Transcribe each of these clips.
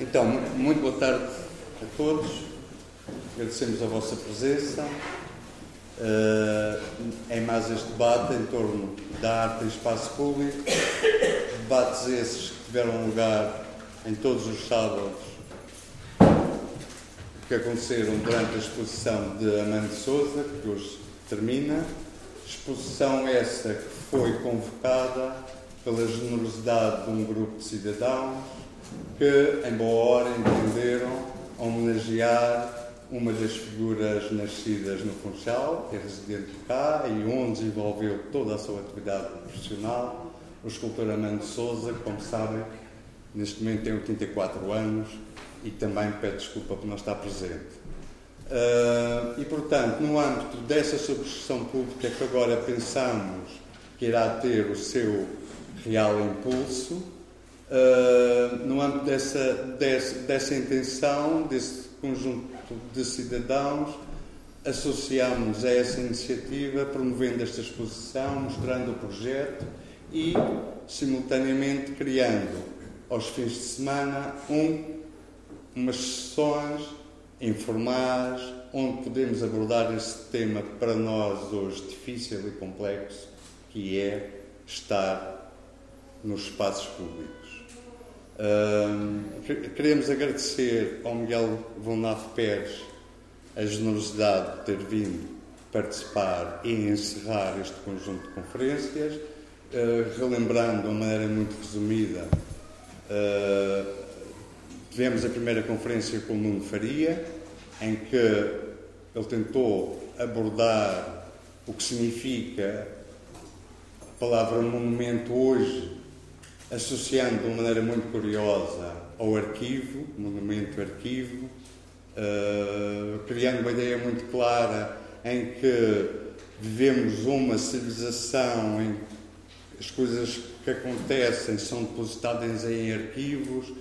Então, muito boa tarde a todos. Agradecemos a vossa presença uh, em mais este debate em torno da arte em espaço público. Debates esses que tiveram lugar em todos os sábados que aconteceram durante a exposição de Amanda Souza, que hoje termina. Exposição essa que foi convocada pela generosidade de um grupo de cidadãos que, em boa hora, entenderam homenagear uma das figuras nascidas no Funchal, é residente cá e onde desenvolveu toda a sua atividade profissional, o escultor Amando Souza, que, como sabem, neste momento tem 84 anos e também pede desculpa por não estar presente. Uh, e, portanto, no âmbito dessa subscrição pública que agora pensamos que irá ter o seu real impulso, uh, no âmbito dessa, dessa, dessa intenção, desse conjunto de cidadãos, associamos a essa iniciativa, promovendo esta exposição, mostrando o projeto e, simultaneamente, criando, aos fins de semana, um, umas sessões informais onde podemos abordar esse tema para nós hoje difícil e complexo, que é estar nos espaços públicos. Queremos agradecer ao Miguel Vonaf Pérez a generosidade de ter vindo participar e encerrar este conjunto de conferências, uh, relembrando de uma maneira muito resumida. Uh, tivemos a primeira conferência com o Nuno Faria, em que ele tentou abordar o que significa a palavra monumento hoje associando de uma maneira muito curiosa ao arquivo, monumento arquivo, uh, criando uma ideia muito clara em que vivemos uma civilização em que as coisas que acontecem são depositadas em arquivos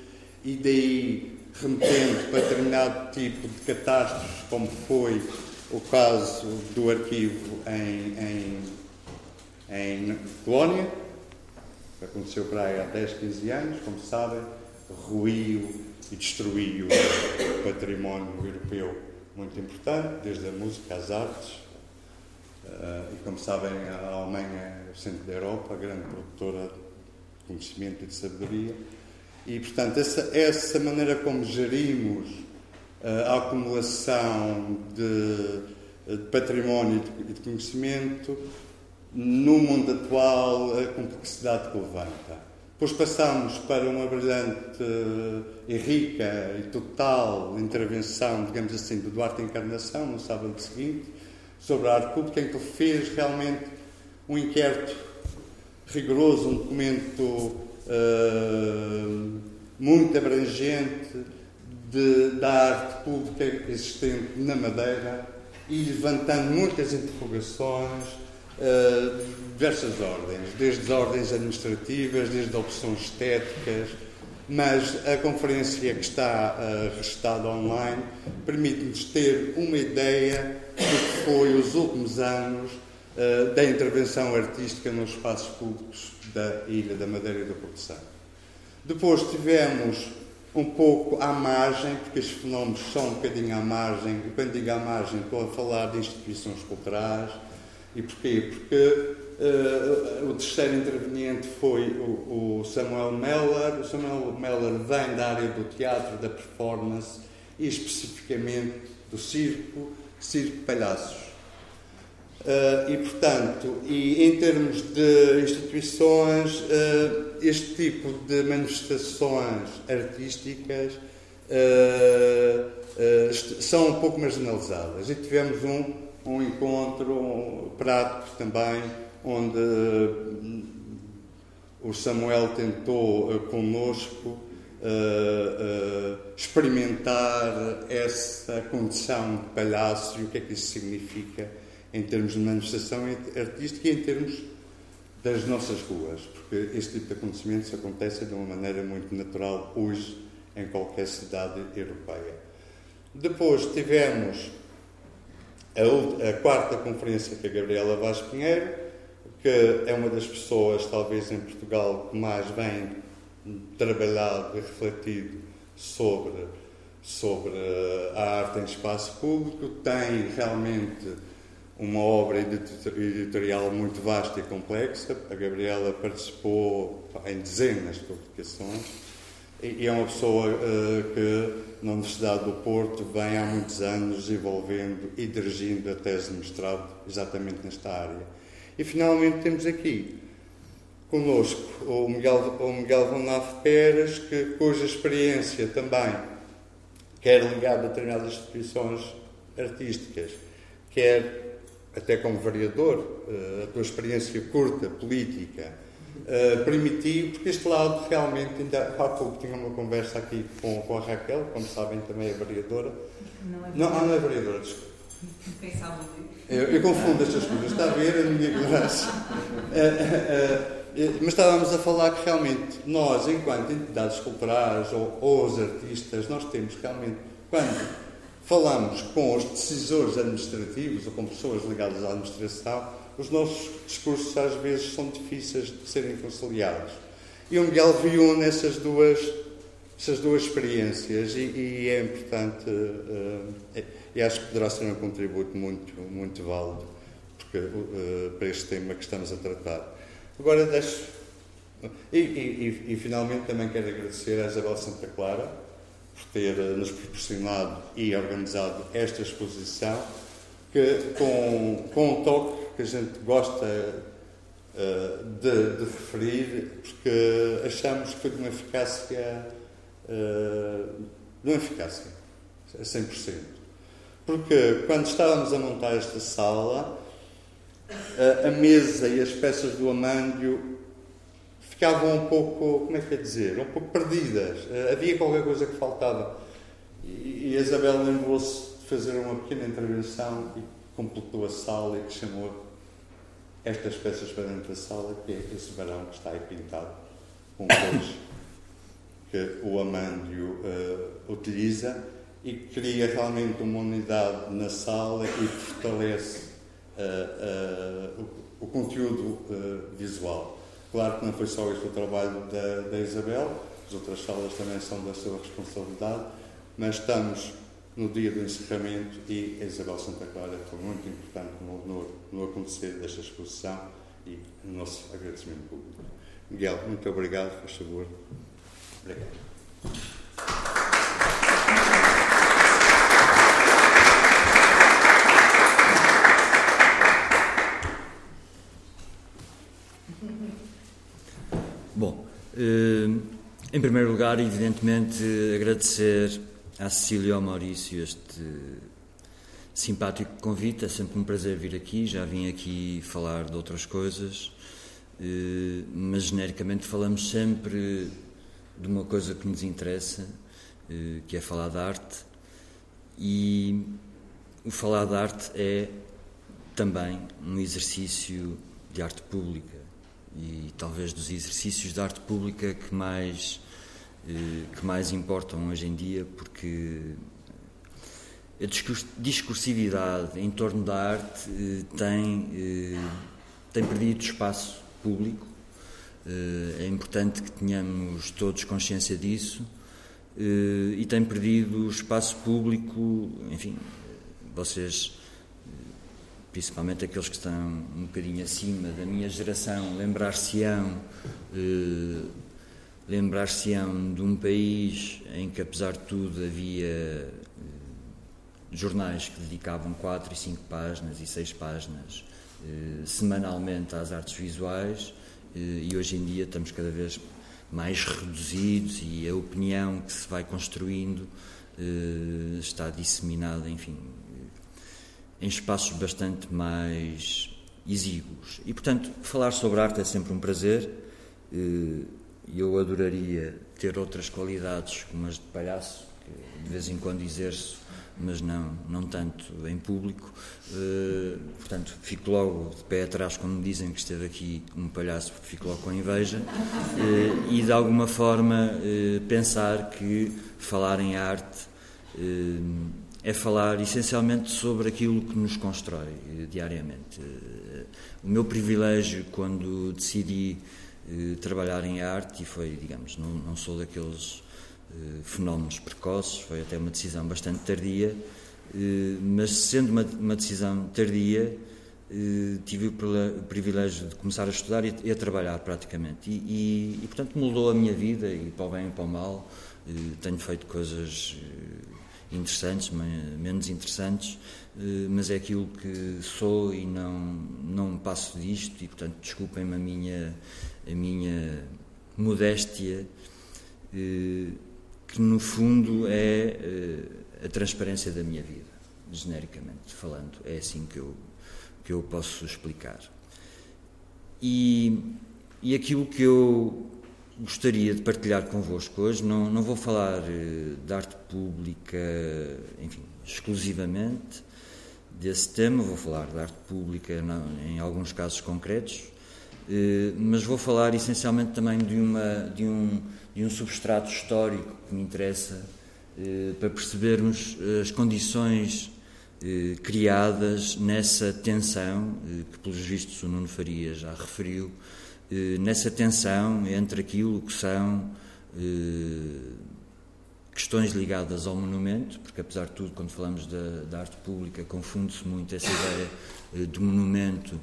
e daí remetendo para determinado tipo de catástrofes, como foi o caso do arquivo em, em, em Colónia, aconteceu para aí há 10, 15 anos, como sabem, ruiu e destruiu o património europeu muito importante, desde a música às artes. Uh, e como sabem, a Alemanha é o centro da Europa, a grande produtora de conhecimento e de sabedoria. E, portanto, essa, essa maneira como gerimos uh, a acumulação de, de património e de, de conhecimento no mundo atual, a complexidade que levanta. Depois passamos para uma brilhante e rica e total intervenção, digamos assim, do Duarte Encarnação, no sábado seguinte, sobre a arte pública, em que ele fez realmente um inquérito rigoroso, um documento uh, muito abrangente de, da arte pública existente na Madeira e levantando muitas interrogações uh, diversas ordens, desde ordens administrativas, desde opções estéticas, mas a conferência que está uh, online permite-nos ter uma ideia do que foi os últimos anos uh, da intervenção artística nos espaços públicos da Ilha da Madeira e do Porto. Depois tivemos um pouco à margem, porque estes fenómenos são um bocadinho à margem, e quando digo à margem estou a falar de instituições culturais, e porquê? Porque uh, o terceiro interveniente foi o, o, Samuel Meller. O Samuel Meller vem da área do teatro, da performance e especificamente do circo, circo palhaços. Uh, e, portanto, e em termos de instituições, uh, este tipo de manifestações artísticas uh, são um pouco marginalizadas. E tivemos um, um encontro prático também, onde o Samuel tentou conosco experimentar essa condição de palhaço e o que é que isso significa em termos de manifestação artística e em termos das nossas ruas, porque este tipo de acontecimentos acontece de uma maneira muito natural hoje em qualquer cidade europeia. Depois tivemos a, a quarta conferência com a Gabriela Vaz Pinheiro, que é uma das pessoas, talvez em Portugal, que mais bem trabalhado e refletido sobre, sobre a arte em espaço público, tem realmente uma obra editorial muito vasta e complexa. A Gabriela participou em dezenas de publicações e é uma pessoa uh, que na Universidade do Porto vem há muitos anos desenvolvendo e dirigindo a tese de mestrado exatamente nesta área. E finalmente temos aqui conosco o Miguel, o Miguel Von Pérez, que, cuja experiência também, quer ligada a determinadas instituições artísticas, quer até como vereador, uh, a tua experiência curta, política, uh, permitiu, porque este lado realmente, ainda há pouco tinha uma conversa aqui com, com a Raquel, como sabem também é vereadora. Não é vereadora. Não, não é vereadora, desculpa. Quem sabe eu, eu confundo estas coisas, está a ver a minha ignorância. Uh, mas estávamos a falar que realmente nós, enquanto entidades culturais ou, ou os artistas, nós temos realmente, quando falamos com os decisores administrativos ou com pessoas ligadas à administração, os nossos discursos às vezes são difíceis de serem conciliados. E o Miguel viu nessas duas, essas duas experiências e, e é importante, uh, e acho que poderá ser um contributo muito, muito válido porque, uh, para este tema que estamos a tratar. Agora deixo. E, e, e, finalmente também quero agradecer a Isabel Santa Clara por ter nos proporcionado e organizado esta exposição, que com, com um toque que a gente gosta uh, de, de, referir, porque achamos que de uma eficácia, uh, de uma eficácia, a 100%. Porque quando estávamos a montar esta sala, uh, a mesa e as peças do Amândio ficavam um pouco, como é que é dizer, um pouco perdidas. Havia qualquer coisa que faltava. E, e a Isabel lembrou-se de fazer uma pequena intervenção e completou a sala e que chamou estas peças para dentro da sala, que é esse varão que está aí pintado, com cores que o Amândio uh, utiliza e cria realmente uma unidade na sala e fortalece uh, uh, o, o, conteúdo visual. Claro que não foi só este o trabalho da, da Isabel, as outras salas também são da sua responsabilidade, mas estamos no dia do encerramento e a Isabel Santa Clara foi muito importante no, no, acontecer desta exposição e no nosso agradecimento público. Miguel, muito obrigado, por favor. Obrigado. Bom, eh, em primeiro lugar, evidentemente, agradecer à Cecília e ao Maurício este simpático convite. É sempre um prazer vir aqui. Já vim aqui falar de outras coisas, eh, mas genericamente falamos sempre de uma coisa que nos interessa, eh, que é falar de arte. E o falar de arte é também um exercício de arte pública e talvez dos exercícios de arte pública que mais que mais importam hoje em dia, porque a discursividade em torno da arte eh, tem, eh, tem perdido espaço público. É importante que tenhamos todos consciência disso e tem perdido espaço público, enfim, vocês principalmente aqueles que estão um bocadinho acima da minha geração, lembrar-se-ão lembrar-se-ão de um país em que, apesar de tudo, havia eh, jornais que dedicavam quatro e cinco páginas e seis páginas eh, semanalmente às artes visuais eh, e hoje em dia estamos cada vez mais reduzidos e a opinião que se vai construindo está disseminada, enfim, em espaços bastante mais exíguos. E, portanto, falar sobre arte é sempre um prazer e eu adoraria ter outras qualidades como as de palhaço, que de vez em quando exerço, mas não, não tanto em público. Uh, portanto, fico logo de pé atrás quando me dizem que esteve aqui um palhaço, fico logo com inveja. Uh, e de alguma forma uh, pensar que falar em arte é falar essencialmente sobre aquilo que nos constrói diariamente. o meu privilégio quando decidi trabalhar em arte e foi, digamos, não, não sou daqueles fenómenos precoces, foi até uma decisão bastante tardia, mas sendo uma, uma decisão tardia, tive o privilégio de começar a estudar e a trabalhar praticamente. E, e, e, portanto, mudou a minha vida, e para o bem e para o mal. Tenho feito coisas interessantes, menos interessantes, eh, mas é aquilo que sou e não, não passo disto e, portanto, desculpem-me a minha, a minha modéstia, eh, que no fundo é eh, a transparência da minha vida, genericamente falando. É assim que eu, que eu posso explicar. E, e aquilo que eu gostaria de partilhar convosco hoje. Não, não vou falar uh, de arte pública, enfim, exclusivamente desse tema, vou falar de arte pública não, em alguns casos concretos, mas vou falar essencialmente também de, uma, de, um, de um substrato histórico que me interessa uh, para percebermos as condições criadas nessa tensão que, pelos vistos, o Nuno Faria já referiu eh, nessa tensão entre aquilo que são eh, questões ligadas ao monumento, porque apesar de tudo, quando falamos da, da arte pública, confunde-se muito essa ideia eh, de monumento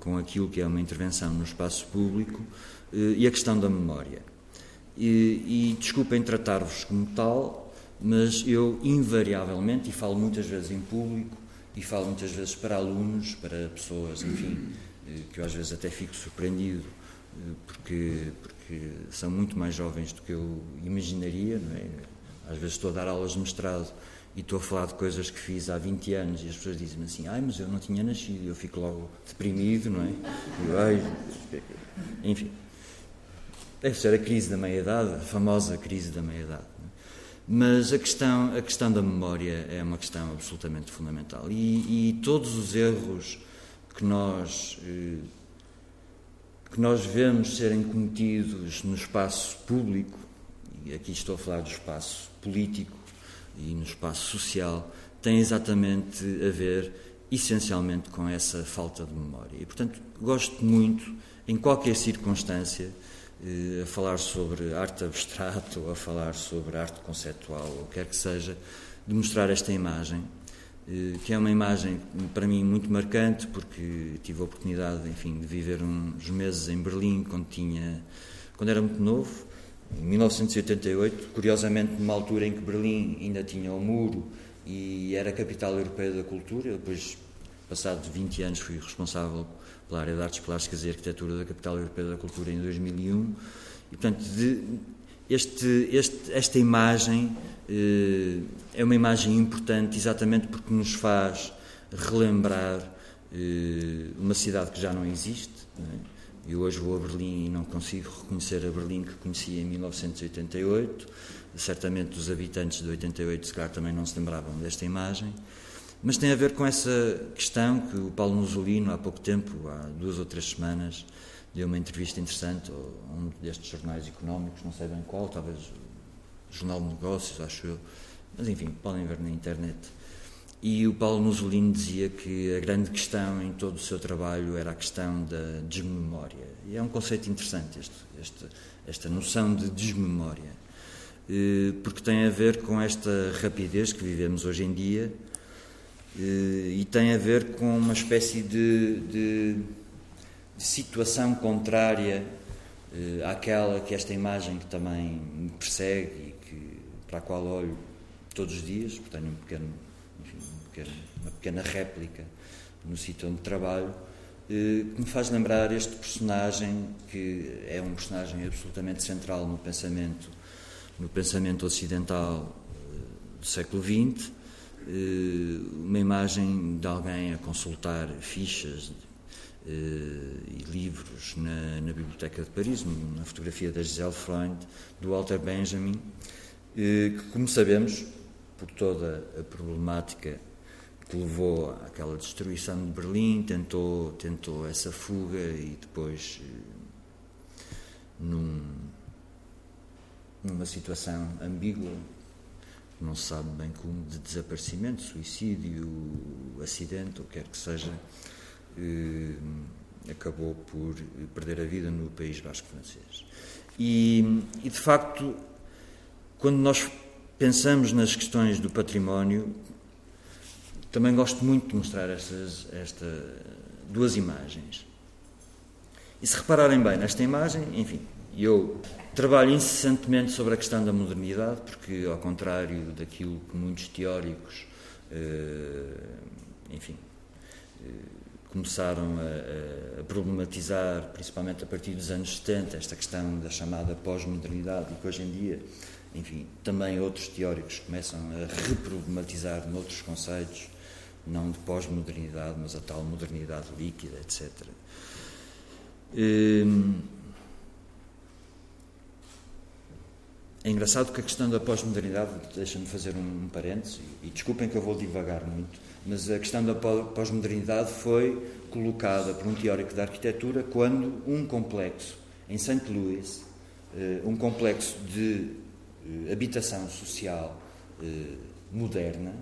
com aquilo que é uma intervenção no espaço público e a questão da memória. E, e desculpem tratar-vos como tal, mas eu invariavelmente, e falo muitas vezes em público, e falo muitas vezes para alunos, para pessoas, enfim, eh, que eu às vezes até fico surpreendido, eh, porque, porque são muito mais jovens do que eu imaginaria, é? Às vezes estou a dar aulas de mestrado e estou a falar de coisas que fiz há 20 anos e as pessoas dizem assim, ai, mas eu não tinha nascido, eu fico logo deprimido, não é? Eu, ai, enfim. Deve ser a crise da meia-idade, a famosa crise da meia-idade. É? Mas a questão, a questão da memória é uma questão absolutamente fundamental. E, e todos os erros que nós, eh, que nós vemos serem cometidos no espaço público, e aqui estou a falar do espaço político e no espaço social, têm exatamente a ver, essencialmente, com essa falta de memória. E, portanto, gosto muito, em qualquer circunstância, eh, a falar sobre arte abstrata ou a falar sobre arte conceptual, ou quer que seja, de mostrar esta imagem eh, que é uma imagem para mim muito marcante porque tive a oportunidade, enfim, de viver uns meses em Berlim quando tinha, quando era muito novo, em 1988, curiosamente numa altura em que Berlim ainda tinha o muro e era a capital europeia da cultura. depois, passados 20 anos, fui responsável pela área de artes plásticas e arquitetura da capital europeia da cultura em 2001. E portanto, de, este, este, esta imagem eh, é uma imagem importante exatamente porque nos faz relembrar eh, uma cidade que já não existe. Não é? Eu hoje vou a Berlim e não consigo reconhecer a Berlim que conhecia em 1988. Certamente os habitantes de 88, se calhar, também não se lembravam desta imagem. Mas tem a ver com essa questão que o Paulo Musolino, há pouco tempo, há duas ou três semanas, deu uma entrevista interessante a um destes jornais económicos, não sei bem qual, talvez o Jornal de Negócios, acho eu, mas enfim, podem ver na internet. E o Paulo Musolino dizia que a grande questão em todo o seu trabalho era a questão da desmemória. E é um conceito interessante este, este, esta noção de desmemória, eh, porque tem a ver com esta rapidez que vivemos hoje em dia eh, e tem a ver com uma espécie de, de de situação contrária eh, àquela que esta imagem que também me persegue e que, para a qual olho todos os dias, porque tenho um pequeno, pequeno, uma pequena réplica no sítio onde trabalho, eh, que me faz lembrar este personagem que é um personagem absolutamente central no pensamento, no pensamento ocidental eh, do século XX, uma imagem de alguém a consultar fichas eh, e livros na, na, Biblioteca de Paris, na fotografia da Giselle Freund, do Walter Benjamin, eh, que, como sabemos, por toda a problemática que levou àquela destruição de Berlim, tentou, tentou essa fuga e depois, eh, num, numa situação ambígua, não se sabe bem como, de desaparecimento, suicídio, acidente, ou quer que seja, eh, acabou por perder a vida no País Basco francês. E, e, de facto, quando nós pensamos nas questões do património, também gosto muito de mostrar estas, estas duas imagens. E se repararem bem nesta imagem, enfim, eu trabalho incessantemente sobre a questão da modernidade, porque, ao contrário daquilo que muitos teóricos, eh, enfim, eh, começaram a, a, problematizar, principalmente a partir dos anos 70, esta questão da chamada pós-modernidade, e que hoje em dia, enfim, também outros teóricos começam a reproblematizar noutros conceitos, não de pós-modernidade, mas a tal modernidade líquida, etc. Hum, é engraçado que a questão da pós-modernidade, deixa-me fazer um parênteses, e desculpem que eu vou divagar muito, mas a questão da pós-modernidade foi colocada por um teórico da arquitetura quando um complexo em St. Louis, eh, um complexo de eh, habitação social eh, moderna,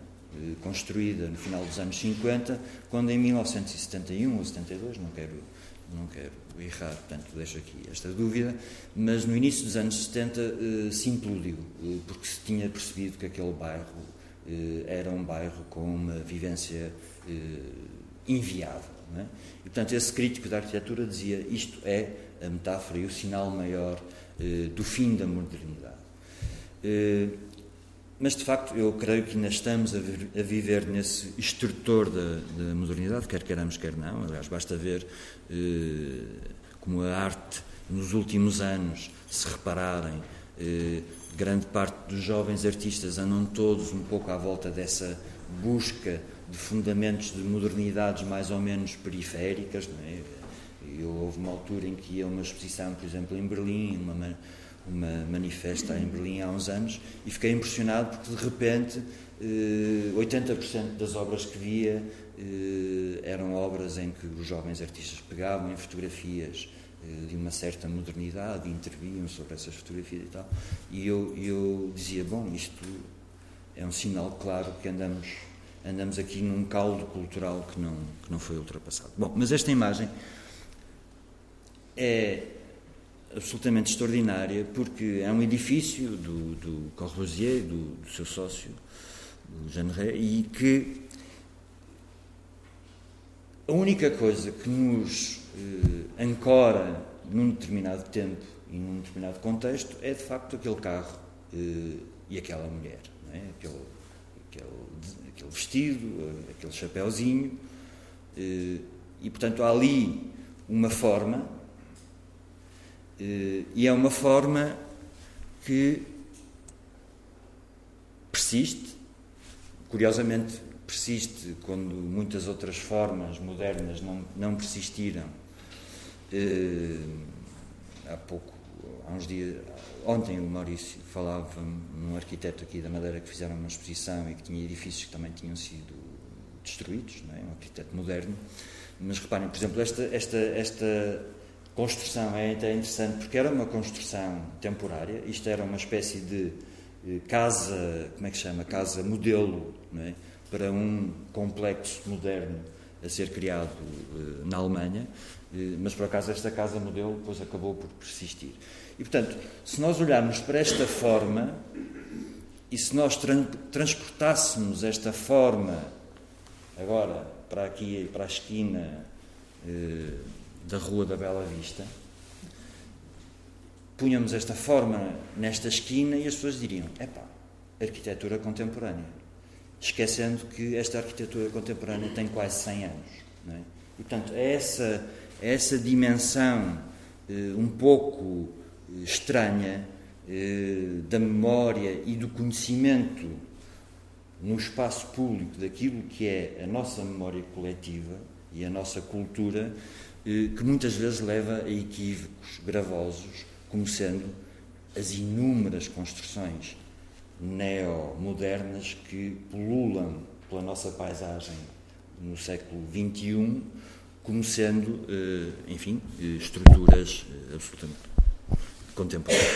construída no final dos anos 50, quando em 1971 ou 72, não quero, não quero errar, portanto deixo aqui esta dúvida, mas no início dos anos 70 se implodiu, porque se tinha percebido que aquele bairro eh, era um bairro com uma vivência eh, inviável. É? E, portanto, esse crítico da arquitetura dizia isto é a metáfora e o sinal maior eh, do fim da modernidade. Mas, de facto, eu creio que ainda estamos a, viver nesse extrutor da, da, modernidade, quer queiramos, quer não. Aliás, basta ver como a arte, nos últimos anos, se repararem, grande parte dos jovens artistas andam todos um pouco à volta dessa busca de fundamentos de modernidades mais ou menos periféricas. Não é? Eu, houve uma altura em que ia uma exposição, por exemplo, em Berlim, uma manifesta em Berlim há uns anos, e fiquei impressionado porque de repente 80% eh, das obras que via eh, eram obras em que os jovens artistas pegavam em fotografias eh, de uma certa modernidade, interviam sobre essas fotografias e tal. E eu, eu dizia: bom, isto é um sinal claro que andamos, andamos aqui num caldo cultural que não, que não foi ultrapassado. Bom, mas esta imagem é absolutamente extraordinária porque é um edifício do, do Corbusier, do, do seu sócio, do Jeanneret, e que a única coisa que nos eh, ancora num determinado tempo e num determinado contexto é de facto aquele carro eh, e aquela mulher, é? aquele, aquele, aquele, vestido, eh, aquele chapéuzinho, eh, e portanto há ali uma forma, e é uma forma que persiste, curiosamente persiste quando muitas outras formas modernas não, não persistiram Uh, há pouco, há uns dias, ontem o Maurício falava num arquiteto aqui da Madeira que fizeram uma exposição e que tinha edifícios que também tinham sido destruídos, não é? um arquiteto moderno. Mas reparem, por exemplo, esta, esta, esta construção é até interessante porque era uma construção temporária, isto era uma espécie de eh, casa, como é que chama? Casa modelo, é? para um complexo moderno a ser criado uh, na Alemanha, uh, mas por acaso esta casa modelo depois acabou por persistir. E portanto, se nós olharmos para esta forma e se nós tra transportássemos esta forma agora para aqui, para a esquina da Rua da Bela Vista, punhamos esta forma nesta esquina e as pessoas diriam: epá, arquitetura contemporânea esquecendo que esta arquitetura contemporânea tem quase 100 anos. É? E, portanto, é essa, é essa dimensão eh, um pouco eh, estranha eh, da memória e do conhecimento no espaço público daquilo que é a nossa memória coletiva e a nossa cultura, que muitas vezes leva a equívocos gravosos, como sendo as inúmeras construções neomodernas que pululam pela nossa paisagem no século XXI como sendo, eh, enfim, eh, estruturas eh, absolutamente contemporâneas.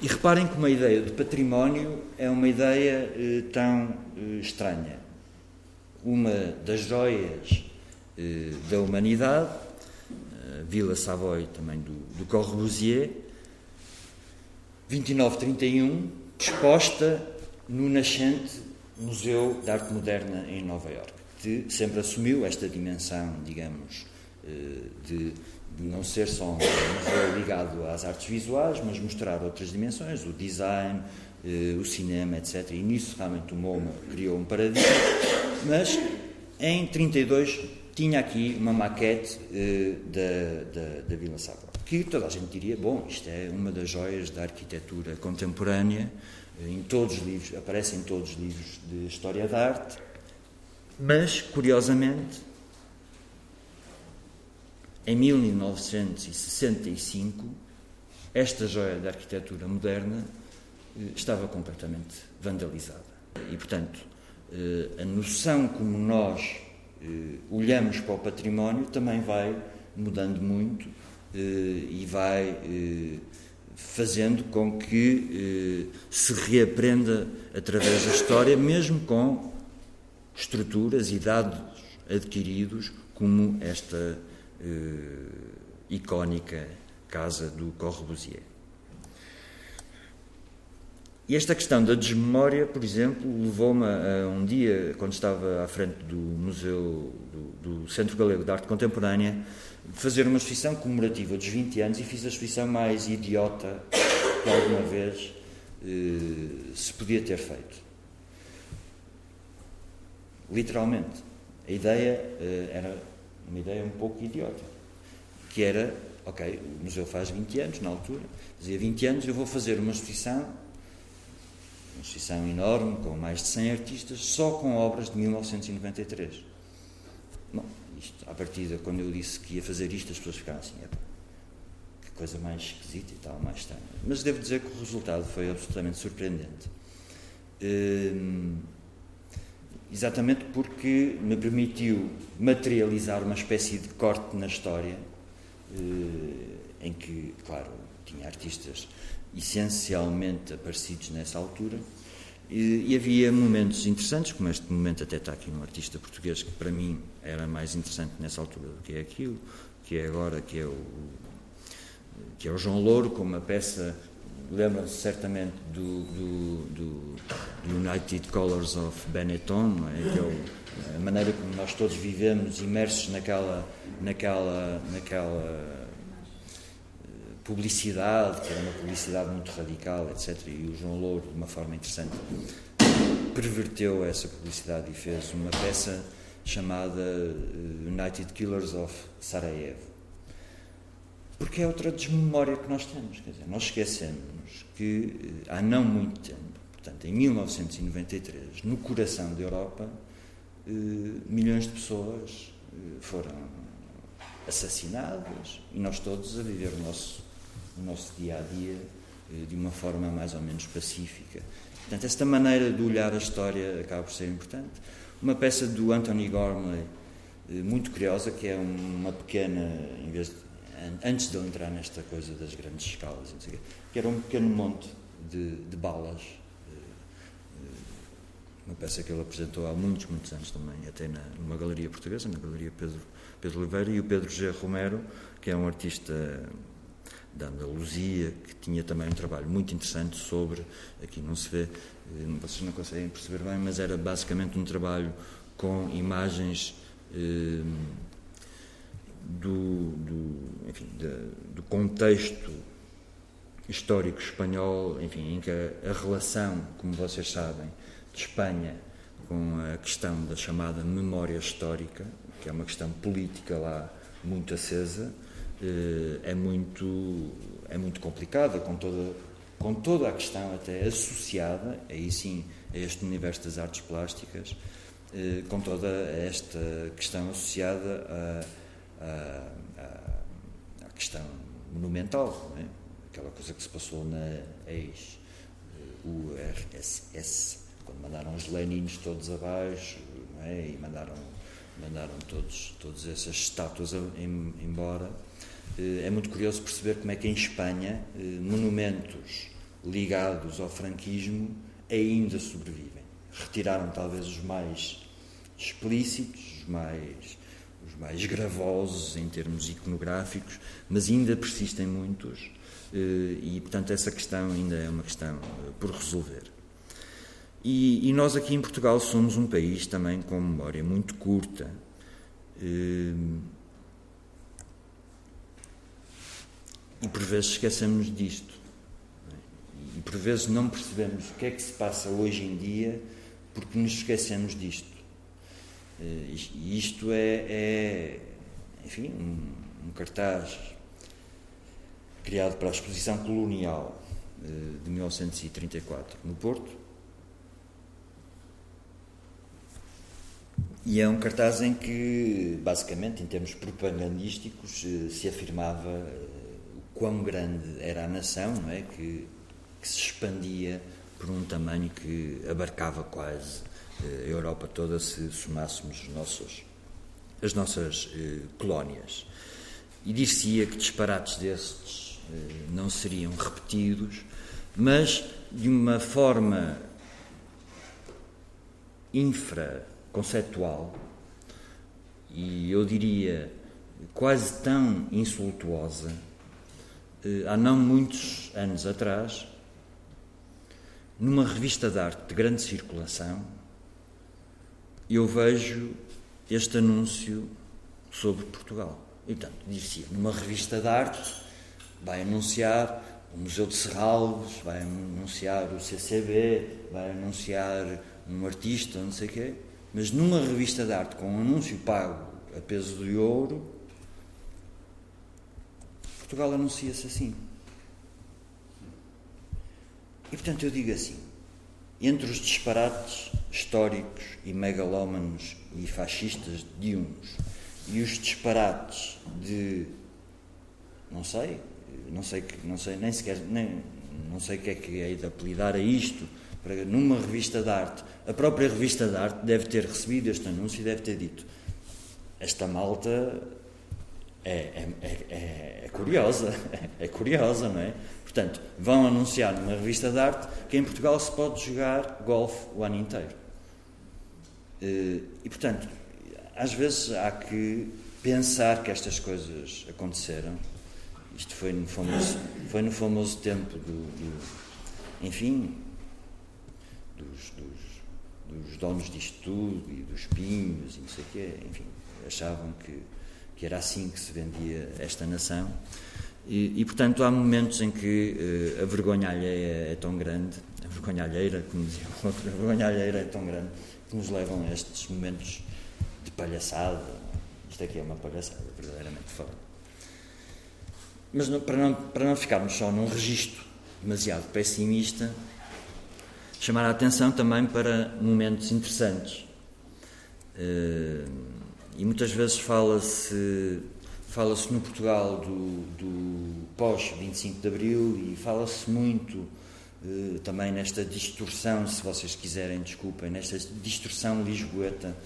E reparem como a ideia de património é uma ideia tão estranha. Uma das joias da humanidade, a Vila Savoy também do, do Corbusier, 2931, exposta no nascente Museu de Arte Moderna em Nova Iorque, que sempre assumiu esta dimensão, digamos, eh, de, não ser só um museu ligado às artes visuais, mas mostrar outras dimensões, o design, eh, o cinema, etc. E nisso realmente o MoMA criou um paradigma, mas em 32 tinha aqui uma maquete eh, da, da, Vila Sacra, que toda a gente diria, bom, isto é uma das joias da arquitetura contemporânea, em todos os livros, aparece em todos os livros de História da Arte, mas, curiosamente, em 1965, esta joia da arquitetura moderna eh, estava completamente vandalizada. E, portanto, a noção como nós olhamos para o património também vai mudando muito e vai fazendo com que se reaprenda através da história, mesmo com estruturas e dados adquiridos como esta icónica casa do Corbusier. E esta questão da desmemória, por exemplo, levou-me a um dia, quando estava à frente do Museu, do, do, Centro Galego de Arte Contemporânea, fazer uma exposição comemorativa dos 20 anos e fiz a exposição mais idiota que alguma vez eh, se podia ter feito. Literalmente. A ideia eh, era uma ideia um pouco idiota, que era, ok, o museu faz 20 anos, na altura, fazia 20 anos, eu vou fazer uma exposição uma exposição enorme, com mais de 100 artistas, só com obras de 1993. Bom, isto, à partida, quando eu disse que ia fazer isto, as pessoas ficaram assim, que coisa mais esquisita e tal, mais estranha. Mas devo dizer que o resultado foi absolutamente surpreendente. Hum, exatamente porque me permitiu materializar uma espécie de corte na história, hum, em que, claro, tinha artistas essencialmente aparecidos nessa altura. E, e, havia momentos interessantes, como este momento até está aqui um artista português que para mim era mais interessante nessa altura do que é aquilo, que é agora, que é o, que é o João Louro, com uma peça, lembram-se certamente do, do, do, United Colors of Benetton, é? que é o, a maneira como nós todos vivemos imersos naquela, naquela, naquela publicidade, que era uma publicidade muito radical, etc. E o João Louro, de uma forma interessante, perverteu essa publicidade e fez uma peça chamada eh, United Killers of Sarajevo. Porque é outra desmemória que nós temos, quer dizer, nós esquecemos que eh, há não muito tempo, portanto, em 1993, no coração da Europa, eh, milhões de pessoas foram assassinadas e nós todos a viver o nosso nosso dia a dia eh, de uma forma mais ou menos pacífica. Portanto, esta maneira de olhar a história acaba por ser importante. Uma peça do Anthony Gormley, eh, muito curiosa, que é uma pequena, em vez de, antes de ele entrar nesta coisa das grandes escalas, que era um pequeno monte de, de balas. Eh, uma peça que ele apresentou há muitos, muitos anos também, até na, numa galeria portuguesa, na Galeria Pedro, Pedro Oliveira, e o Pedro G. Romero, que é um artista da Andaluzia, que tinha também um trabalho muito interessante sobre, aqui não se vê, eh, vocês não conseguem perceber bem, mas era basicamente um trabalho com imagens eh, do, do, enfim, de, do contexto histórico espanhol, enfim, em que a, a relação, como vocês sabem, de Espanha com a questão da chamada memória histórica, que é uma questão política lá muito acesa, é muito, é muito complicada, com toda, com toda a questão até associada, aí sim, a este universo das artes plásticas, eh, com toda esta questão associada à, questão monumental, é? aquela coisa que se passou na ex-URSS, quando mandaram os Leninos todos abaixo é? e mandaram, mandaram todos, todas essas estátuas embora eh, é muito curioso perceber como é que em Espanha eh, monumentos ligados ao franquismo ainda sobrevivem. Retiraram talvez os mais explícitos, os mais, os mais gravosos em termos iconográficos, mas ainda persistem muitos e, portanto, essa questão ainda é uma questão por resolver. E, e, nós aqui em Portugal somos um país também com memória muito curta. E por vezes esquecemos disto. E por vezes não percebemos o que é que se passa hoje em dia porque nos esquecemos disto. E isto é, é enfim, um, um, cartaz criado para a exposição colonial de 1934 no Porto. E é um cartaz em que, basicamente, em termos propagandísticos, se afirmava quão grande era a nação, não é? que que se expandia por um tamanho que abarcava quase eh, a Europa toda se somássemos os nossos, as nossas eh, colónias. E dizia que disparates destes eh, não seriam repetidos, mas de uma forma infraconceptual e eu diria quase tão insultuosa, há não muitos anos atrás, numa revista de arte de grande circulação, eu vejo este anúncio sobre Portugal. E, portanto, dizia, numa revista de arte, vai anunciar o Museu de Serralves, vai anunciar o CCB, vai anunciar um artista, não sei o quê, mas numa revista de arte com um anúncio pago a peso de ouro, Portugal anuncia-se assim. E portanto eu digo assim: entre os disparates históricos e megalómanos e fascistas de uns e os disparates de não sei, não sei, não sei nem sequer nem, não sei o que é que é de apelidar a isto para numa revista de arte, a própria revista de arte deve ter recebido este anúncio e deve ter dito esta malta é, é, é, é curiosa, é curiosa, não é? Portanto, vão anunciar numa revista de arte que em Portugal se pode jogar golfe o ano inteiro. Eh, e, portanto, às vezes há que pensar que estas coisas aconteceram. Isto foi no famoso, foi no famoso tempo do, do enfim, dos, dos, dos, donos disto tudo e dos pinhos e não sei o quê. Enfim, achavam que, que era assim que se vendia esta nação. E, e, portanto, há momentos em que uh, a vergonha alheia é tão grande, a vergonha alheira, como dizia o outro, a vergonha alheira é tão grande que nos levam a estes momentos de palhaçada. Isto aqui é uma palhaçada, verdadeiramente fora. Mas para, não, para não ficarmos só num registro demasiado pessimista, chamar a atenção também para momentos interessantes. Uh, e muitas vezes fala-se Fala-se no Portugal do, do pós-25 de Abril e fala-se muito eh, também nesta distorção, se vocês quiserem, desculpem, nesta distorção lisboeta.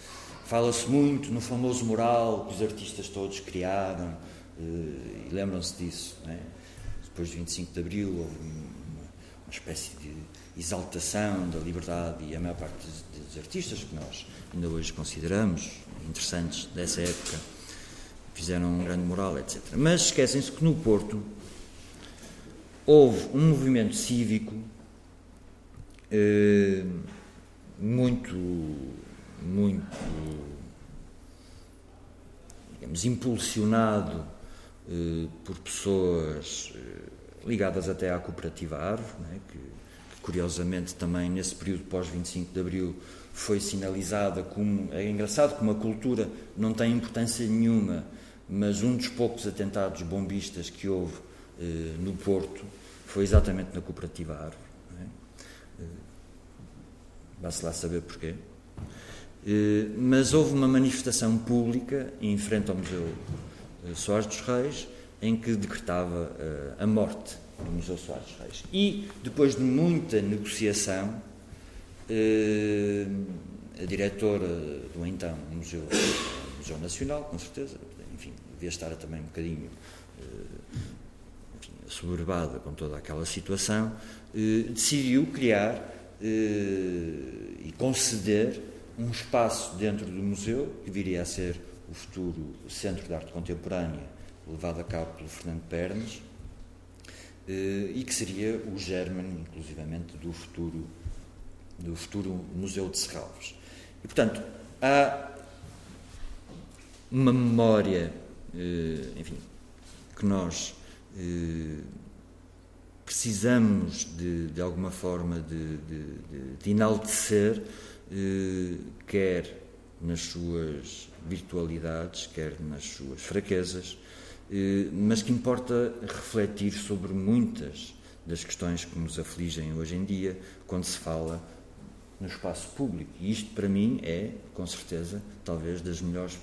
Fala-se muito no famoso mural que os artistas todos criaram, eh, e lembram-se disso. É? Depois do 25 de Abril houve uma, uma, espécie de exaltação da liberdade e a maior parte dos, dos artistas que nós ainda hoje consideramos interessantes dessa época fizeram um grande mural, etc. Mas esquecem-se que no Porto houve um movimento cívico eh, muito, muito, digamos, impulsionado eh, por pessoas eh, ligadas até à cooperativa Árvore, né, que, curiosamente também nesse período pós-25 de Abril foi sinalizada como. É engraçado como a cultura não tem importância nenhuma mas um dos poucos atentados bombistas que houve eh, no Porto foi exatamente na cooperativa Árvore. É? Eh, Vá-se lá saber porquê. Eh, mas houve uma manifestação pública em frente ao Museu eh, Soares dos Reis em que decretava eh, a morte do Museu Soares Reis. E, depois de muita negociação, eh, a diretora do então Museu, Museu Nacional, com certeza, enfim, devia estar também um bocadinho eh, soberbada com toda aquela situação, eh, decidiu criar eh, e conceder um espaço dentro do museu, que viria a ser o futuro Centro de Arte Contemporânea, levado a cabo pelo Fernando Pernes, e que seria o germen, inclusivamente, do futuro, do futuro Museu de Serralves. E, portanto, há uma memória, enfim, que nós precisamos de, de alguma forma de, de, de enaltecer, eh, quer nas suas virtualidades, quer nas suas fraquezas, eh, mas que importa refletir sobre muitas das questões que nos afligem hoje em dia quando se fala no espaço público. E isto, para mim, é, com certeza, talvez das melhores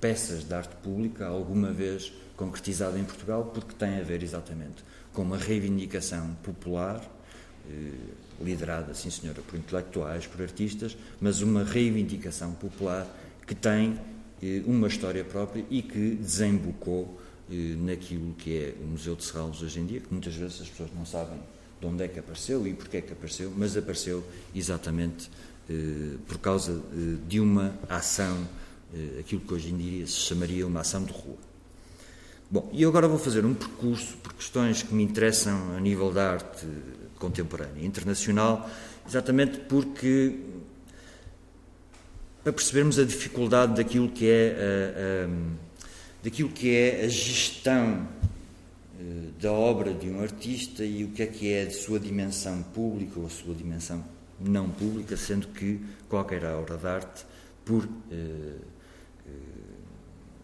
peças de arte pública alguma vez concretizada em Portugal, porque tem a ver exatamente com uma reivindicação popular, eh, liderada, sim senhora, por intelectuais, por artistas, mas uma reivindicação popular que tem eh, uma história própria e que desembocou eh, naquilo que é o Museu de Serralves hoje em dia, que muitas vezes as pessoas não sabem de onde é que apareceu e porquê é que apareceu, mas apareceu exatamente por causa de uma ação, aquilo que hoje em dia se chamaria uma ação de rua. Bom, e agora vou fazer um percurso por questões que me interessam a nível da arte contemporânea internacional, exatamente porque para percebermos a dificuldade daquilo que é a, a, daquilo que é a gestão eh, da obra de um artista e o que é que é a sua dimensão pública ou a sua dimensão não pública, sendo que qualquer obra de arte, por eh, eh,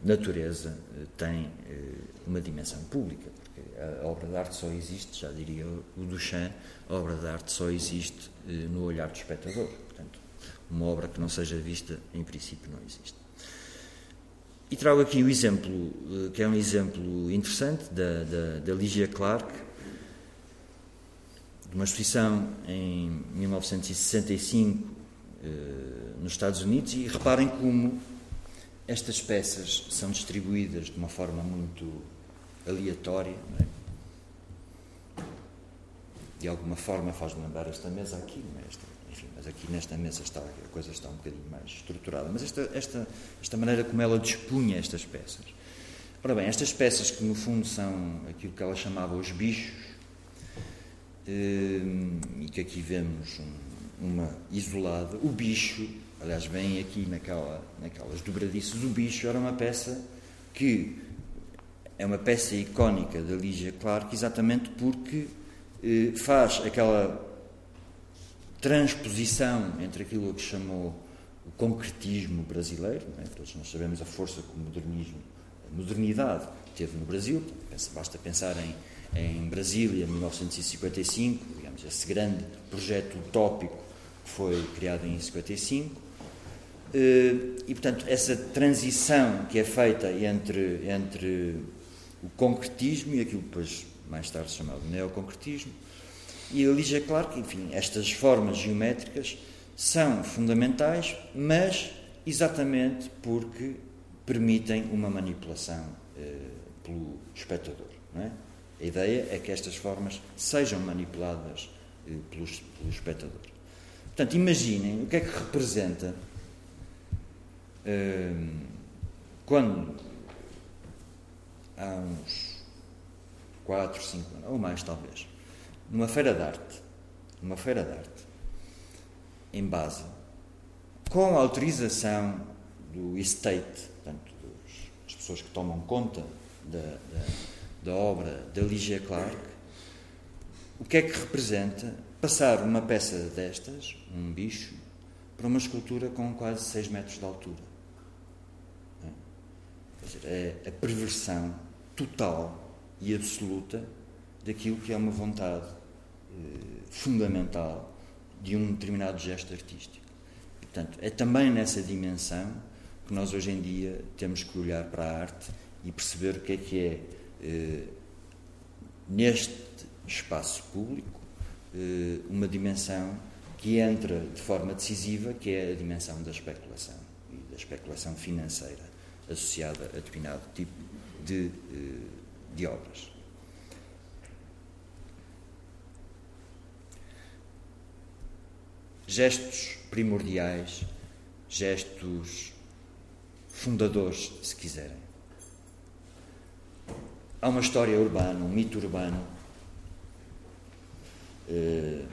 natureza, tem uma dimensão pública, porque a obra de arte só existe, já diria o Duchamp, a obra de arte só existe eh, no olhar do espectador. Portanto, uma obra que não seja vista, em princípio, não existe. E trago aqui o exemplo, eh, que é um exemplo interessante, da, da, da Ligia Clark, de uma exposição em 1965 eh, nos Estados Unidos, e reparem como estas peças são distribuídas de uma forma muito aleatória. É? De alguma forma faz-me lembrar esta mesa aqui, mas aqui nesta mesa está, a coisa está um bocadinho mais estruturada. Mas esta, esta, esta maneira como ela dispunha estas peças. Ora bem, estas peças que no fundo são aquilo que ela chamava os bichos, eh, e que aqui vemos uma isolada, o bicho, aliás, vem aqui naquela, naquelas dobradiças, o bicho era uma peça que é uma peça icónica da Lígia Clark exatamente porque eh, faz aquela transposição entre aquilo que chamou o concretismo brasileiro, é? todos nós sabemos a força que o modernismo, a modernidade teve no Brasil, basta pensar em, em Brasília, 1955, digamos, esse grande projeto utópico que foi criado em 55, eh, e portanto essa transição que é feita entre, entre o concretismo e aquilo que depois mais tarde chamado neoconcretismo. E a Lígia Clark, enfim, estas formas geométricas são fundamentais, mas exatamente porque permitem uma manipulação eh, pelo espectador. É? A ideia é que estas formas sejam manipuladas eh, pelo, pelo, espectador. Portanto, imaginem o que é que representa eh, quando há uns 4, 5 anos, ou mais talvez, numa feira de arte, numa feira de arte, em base, com a autorização do estate, portanto, dos, das pessoas que tomam conta da, da, da obra da Ligia Clark, o que é que representa passar uma peça destas, um bicho, para uma escultura com quase 6 metros de altura. Quer dizer, é a perversão total e absoluta daquilo que é uma vontade fundamental de um determinado gesto artístico. Portanto, é também nessa dimensão que nós hoje em dia temos que olhar para a arte e perceber o que é que é, eh, neste espaço público, eh, uma dimensão que entra de forma decisiva, que é a dimensão da especulação e da especulação financeira associada a determinado tipo de, eh, de obras. Gestos primordiais, gestos fundadores, se quiserem. Há uma história urbana, um mito urbano, eh,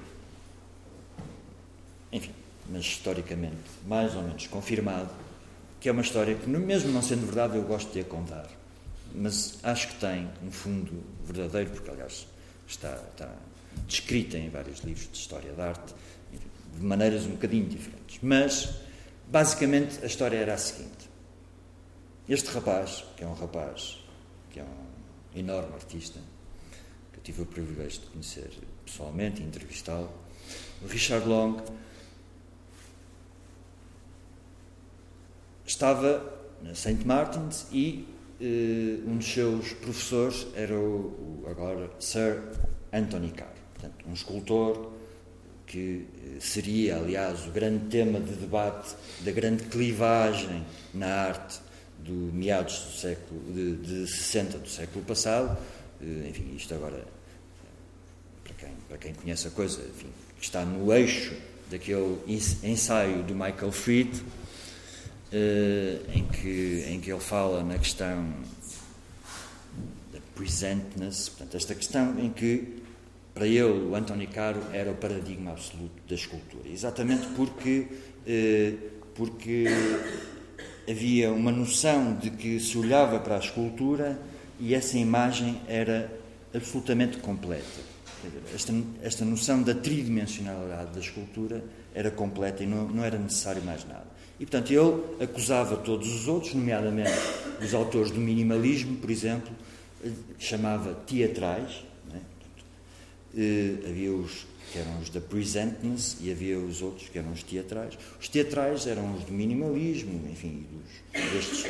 enfim, mas historicamente mais ou menos confirmado, que é uma história que, mesmo não sendo verdade, eu gosto de a contar. Mas acho que tem um fundo verdadeiro, porque, aliás, está, está descrita em vários livros de história da arte, de maneiras um bocadinho diferentes. Mas, basicamente, a história era a seguinte: este rapaz, que é um rapaz, que é um enorme artista, que eu tive o privilégio de conhecer pessoalmente e entrevistá-lo, o Richard Long, estava na St. Martin's e eh, um dos seus professores era o, o, agora Sir Anthony Carr, portanto, um escultor que eh, seria, aliás, o grande tema de debate da grande clivagem na arte do meados do século de, de 60 do século passado. Eh, enfim, isto agora, para quem, para quem conhece a coisa, enfim, está no eixo daquele ensaio do Michael Fried, eh, em, que, em que ele fala na questão da presentness, portanto, esta questão em que, para ele, o António Caro era o paradigma absoluto da escultura, exatamente porque, eh, porque havia uma noção de que se olhava para a escultura e essa imagem era absolutamente completa. Esta, esta noção da tridimensionalidade da escultura era completa e não, não era necessário mais nada. E, portanto, ele acusava todos os outros, nomeadamente os autores do minimalismo, por exemplo, chamava teatrais. Eh, havia os que eram os da presentness, e havia os outros que eram os teatrais. Os teatrais eram os do minimalismo, enfim, dos, destes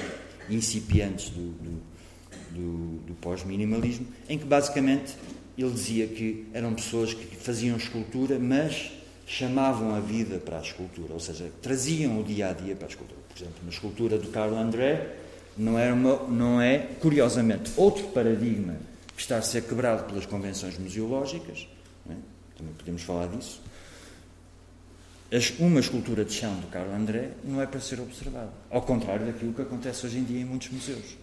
incipientes do, do, do, do pós-minimalismo, em que basicamente ele dizia que eram pessoas que faziam escultura, mas chamavam a vida para a escultura, ou seja, traziam o dia a dia para a escultura. Por exemplo, na escultura do Carlo André, não é, uma, não é curiosamente, outro paradigma que está a ser quebrado pelas convenções museológicas, também podemos falar disso. Uma escultura de chão do Carlo André não é para ser observada, ao contrário daquilo que acontece hoje em dia em muitos museus.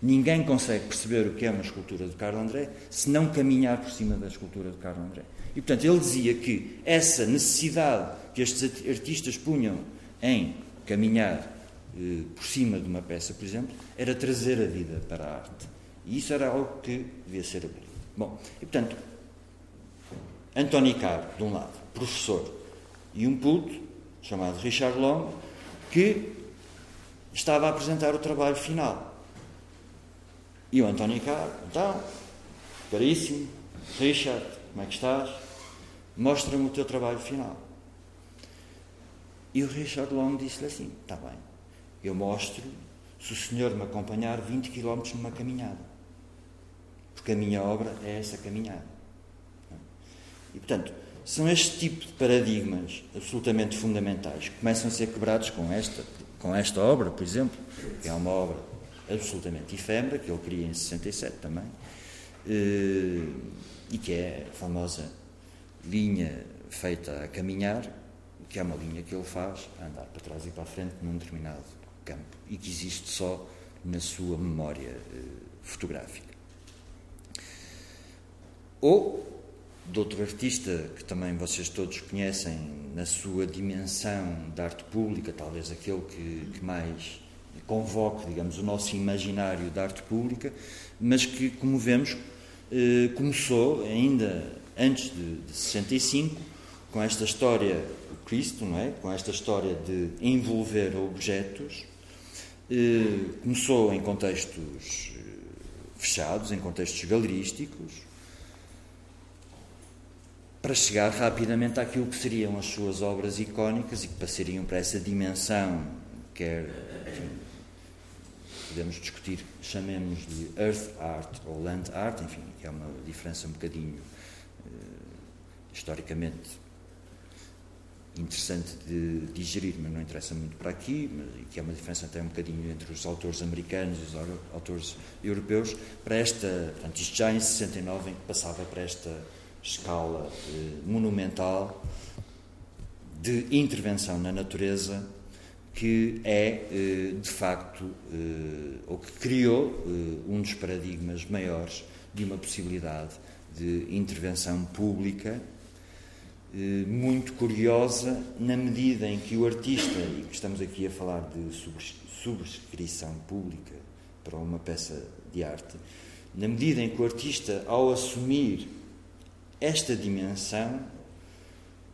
Ninguém consegue perceber o que é uma escultura de Carlo André se não caminhar por cima da escultura de Carlo André. E, portanto, ele dizia que essa necessidade que estes artistas punham em caminhar eh, por cima de uma peça, por exemplo, era trazer a vida para a arte. E isso era algo que devia ser abolido. Bom, e, portanto, António Caro, de um lado, professor, e um puto, chamado Richard Long, que estava a apresentar o trabalho final. E o António Caro, então, caríssimo, Richard, como é que estás? Mostra-me o teu trabalho final. E o Richard Long disse-lhe assim: está bem, eu mostro se o senhor me acompanhar 20 km numa caminhada. Porque a minha obra é essa caminhada. E, portanto, são este tipo de paradigmas absolutamente fundamentais que começam a ser quebrados com esta, com esta obra, por exemplo, que é uma obra absolutamente efêmera, que ele cria em 67 também, eh, e que é a famosa linha feita a caminhar, que é uma linha que ele faz a andar para trás e para a frente num determinado campo e que existe só na sua memória eh, fotográfica. Ou de outro artista que também vocês todos conhecem na sua dimensão da arte pública, talvez aquele que, que mais convoque, digamos, o nosso imaginário da arte pública, mas que, como vemos, eh, começou ainda antes de, de 65 com esta história do Cristo, não é? Com esta história de envolver objetos. Eh, começou em contextos eh, fechados, em contextos galerísticos, para chegar rapidamente àquilo que seriam as suas obras icónicas e que passariam para essa dimensão, quer, enfim, podemos discutir, chamemos de Earth Art ou Land Art, enfim, que é uma diferença um bocadinho uh, historicamente interessante de digerir, mas não interessa muito para aqui, mas, que é uma diferença até um bocadinho entre os autores americanos e os autores europeus, para esta, portanto, isto já em 69, em que passava para esta escala eh, monumental de intervenção na natureza que é, eh, de facto, eh, ou que criou um dos paradigmas maiores de uma possibilidade de intervenção pública eh, muito curiosa na medida em que o artista, e que estamos aqui a falar de subscrição pública para uma peça de arte, na medida em que o artista, ao assumir esta dimensão,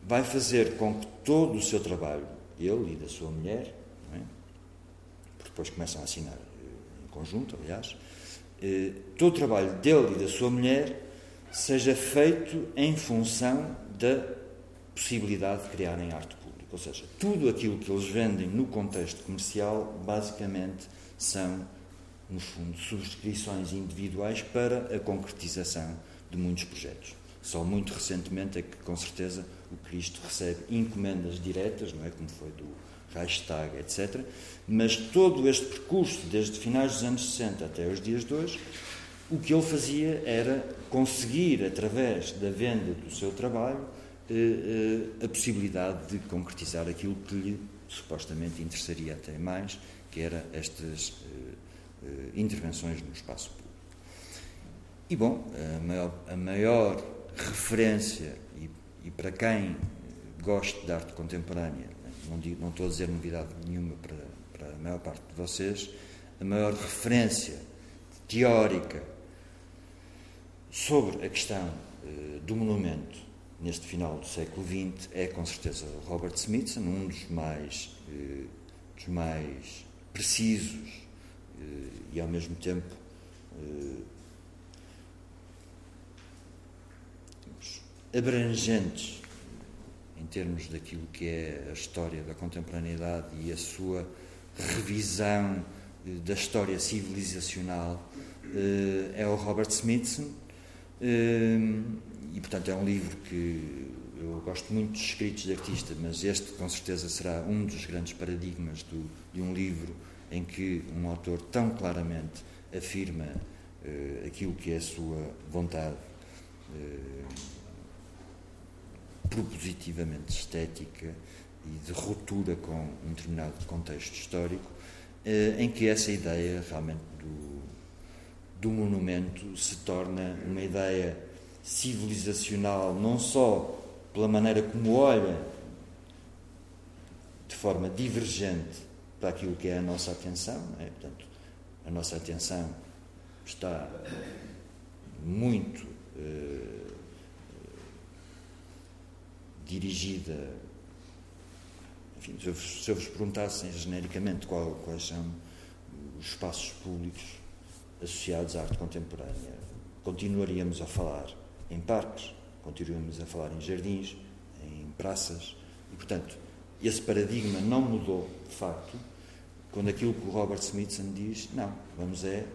vai fazer com que todo o seu trabalho, ele e da sua mulher, é? porque depois começam a assinar eh, em conjunto, aliás, eh, todo o trabalho dele e da sua mulher seja feito em função da possibilidade de criarem arte pública. Ou seja, tudo aquilo que eles vendem no contexto comercial, basicamente, são, no fundo, subscrições individuais para a concretização de muitos projetos. Só muito recentemente é que, com certeza, o Cristo recebe encomendas diretas, não é? Como foi do Reichstag, etc. Mas todo este percurso, desde finais dos anos 60 até os dias de hoje, o que ele fazia era conseguir, através da venda do seu trabalho, eh, eh, a possibilidade de concretizar aquilo que lhe supostamente interessaria até mais, que era estas eh, intervenções no espaço público. E bom, a maior, a maior referência, e, e, para quem gosta de arte contemporânea, não, digo, não estou a dizer novidade nenhuma para, para a maior parte de vocês, a maior referência teórica sobre a questão uh, do monumento neste final do século XX é com certeza Robert Smithson, um dos mais, uh, dos mais precisos uh, e ao mesmo tempo abrangentes em termos daquilo que é a história da contemporaneidade e a sua revisão da história civilizacional é o Robert Smithson Hum, e, portanto, é um livro que eu gosto muito dos escritos de artista, mas este, com certeza, será um dos grandes paradigmas do, de um livro em que um autor tão claramente afirma aquilo que é a sua vontade propositivamente estética e de ruptura com um determinado contexto histórico, uh, em que essa ideia realmente do do monumento se torna uma ideia civilizacional, não só pela maneira como olha de forma divergente para aquilo que é a nossa atenção, é? portanto, a nossa atenção está muito eh, dirigida. Enfim, se eu, vos, se eu vos perguntasse genericamente qual, quais são os espaços públicos associados à arte contemporânea. Continuaríamos a falar em parques, continuaríamos a falar em jardins, em praças, e portanto, esse paradigma não mudou de facto quando aquilo que o Robert Smithson diz, não, vamos é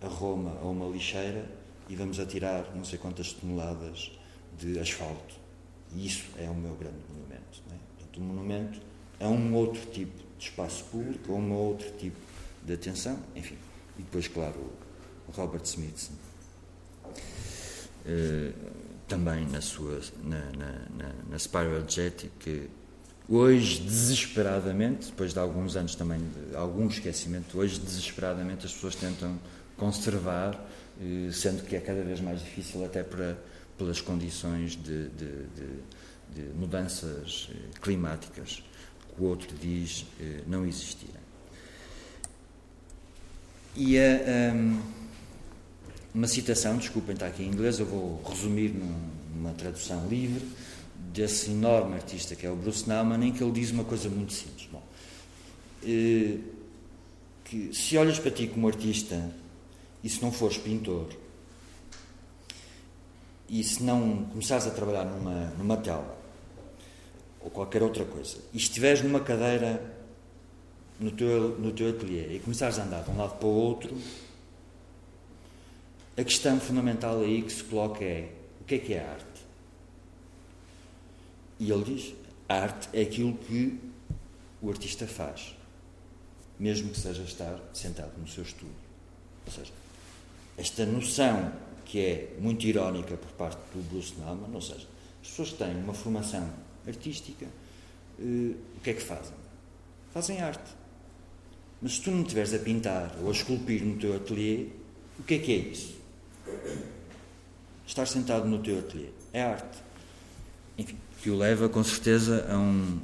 a Roma a uma lixeira e vamos atirar não sei quantas toneladas de asfalto. E isso é o meu grande monumento. Não é? Portanto, o monumento é um outro tipo de espaço público, é um outro tipo de atenção, enfim. E depois, claro, o Robert Smithson. Uh, também na sua na, na, na, na Spiral Jet, que hoje desesperadamente, depois de alguns anos também de algum esquecimento, hoje desesperadamente as pessoas tentam conservar, uh, sendo que é cada vez mais difícil até para, pelas condições de, de, de, de mudanças eh, climáticas que o outro diz uh, não existirem. E a. Um, uma citação, desculpem, está aqui em inglês, eu vou resumir numa tradução livre, desse enorme artista que é o Bruce Nauman, em que ele diz uma coisa muito simples. Bom, eh, que se olhas para ti como artista e se não fores pintor e se não começares a trabalhar numa, numa tela ou qualquer outra coisa e estiveres numa cadeira no teu, no teu ateliê e começares a andar de um lado para o outro a questão fundamental aí que se coloca é: o que é que é arte? E ele diz: a arte é aquilo que o artista faz, mesmo que seja estar sentado no seu estúdio. Ou seja, esta noção que é muito irónica por parte do Bruce Nauman, ou seja, as pessoas que têm uma formação artística, eh, o que é que fazem? Fazem arte. Mas se tu não estiveres a pintar ou a esculpir no teu ateliê, o que é que é isso? Estar sentado no teu ateliê é arte. Enfim, que o leva, com certeza, a um,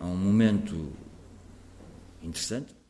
a um momento interessante.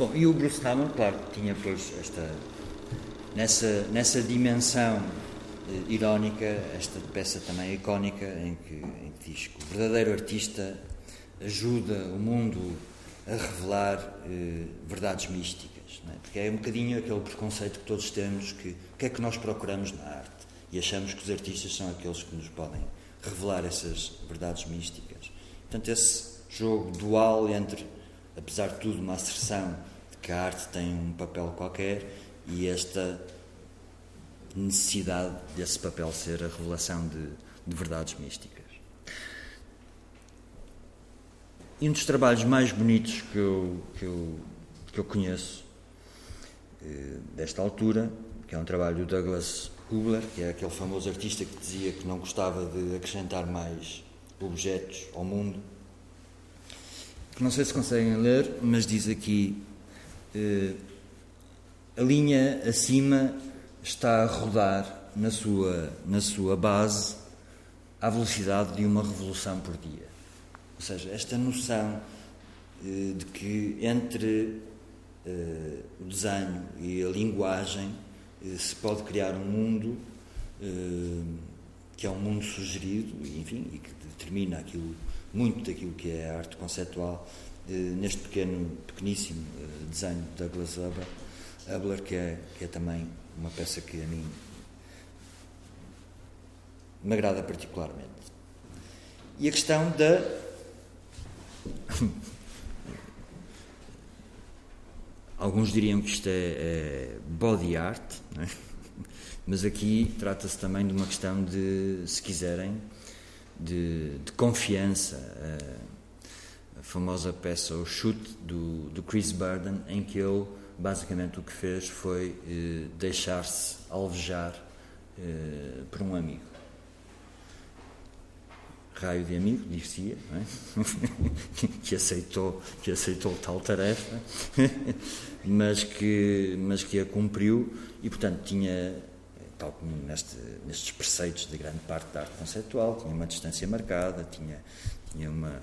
Bom, e o Bruce Hammer, claro, tinha pois esta nessa nessa dimensão eh, irónica, esta peça também icónica em que, em que diz que o verdadeiro artista ajuda o mundo a revelar eh, verdades místicas, é? porque é um bocadinho aquele preconceito que todos temos que o que é que nós procuramos na arte e achamos que os artistas são aqueles que nos podem revelar essas verdades místicas. Portanto, esse jogo dual entre, apesar de tudo, uma asserção que a arte tem um papel qualquer e esta necessidade desse papel ser a revelação de, de verdades místicas. E um dos trabalhos mais bonitos que eu, que eu, que eu conheço eh, desta altura, que é um trabalho do Douglas Hubler, que é aquele famoso artista que dizia que não gostava de acrescentar mais objetos ao mundo, que não sei se conseguem ler, mas diz aqui a linha acima está a rodar na sua, na sua base à velocidade de uma revolução por dia. Ou seja, esta noção eh, de que entre eh, o desenho e a linguagem se pode criar um mundo que é um mundo sugerido, enfim, e que determina aquilo, muito daquilo que é a arte conceptual neste pequeno, pequeníssimo eh, desenho de Douglas Hubler, que é, que é também uma peça que a mim me agrada particularmente. E a questão da. Alguns diriam que isto é, é body art, é? mas aqui trata-se também de uma questão de, se quiserem, de, de confiança. Uh, a famosa peça O Chute do, do Chris Burden, em que ele basicamente o que fez foi eh, deixar-se alvejar eh, por um amigo. Raio de amigo, dizia, é? que, aceitou, que aceitou tal tarefa, mas que, mas que a cumpriu e, portanto, tinha, tal como neste, nestes preceitos de grande parte da arte conceptual, tinha uma distância marcada, tinha, tinha uma,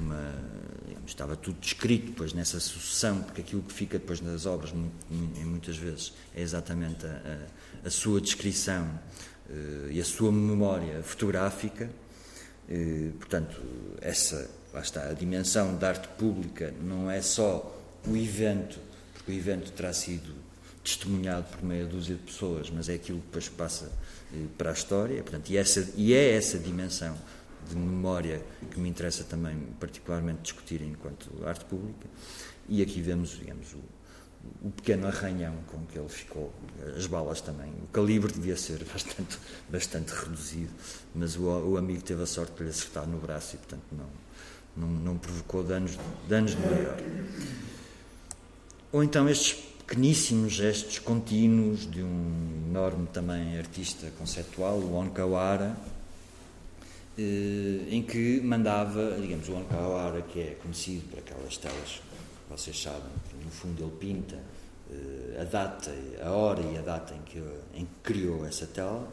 uma digamos, estava tudo descrito depois nessa sucessão, porque aquilo que fica depois nas obras, muitas vezes, é exatamente a, a, a sua descrição uh, e a sua memória fotográfica. Uh, portanto, essa, lá está, a dimensão da arte pública não é só o evento, porque o evento terá sido testemunhado por meia dúzia de pessoas, mas é aquilo que depois passa uh, para a história, portanto, e, essa, e é essa dimensão de memória que me interessa também particularmente discutir enquanto arte pública. E aqui vemos, digamos, o, o pequeno arranhão com que ele ficou, as balas também. O calibre devia ser bastante, bastante reduzido, mas o, o amigo teve a sorte de lhe acertar no braço e, portanto, não, não, não provocou danos, danos de maior. Ou então estes pequeníssimos gestos contínuos de um enorme também artista conceptual, o Onkawara, em que mandava, digamos, o Ankawara, que é conhecido por aquelas telas que vocês sabem, que no fundo ele pinta eh, a data, a hora e a data em que, em que criou essa tela,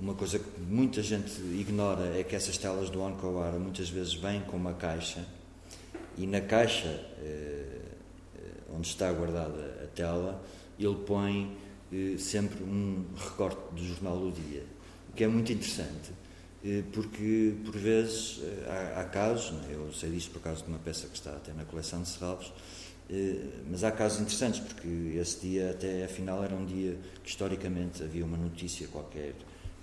uma coisa que muita gente ignora é que essas telas do Onkawara muitas vezes vêm com uma caixa e na caixa eh, onde está guardada a tela ele põe eh, sempre um recorte do jornal do dia, o que é muito interessante eh, porque por vezes há, há casos, né, eu sei disto por causa de uma peça que está até na coleção de Serralves, mas há casos interessantes porque esse dia até afinal era um dia que historicamente havia uma notícia qualquer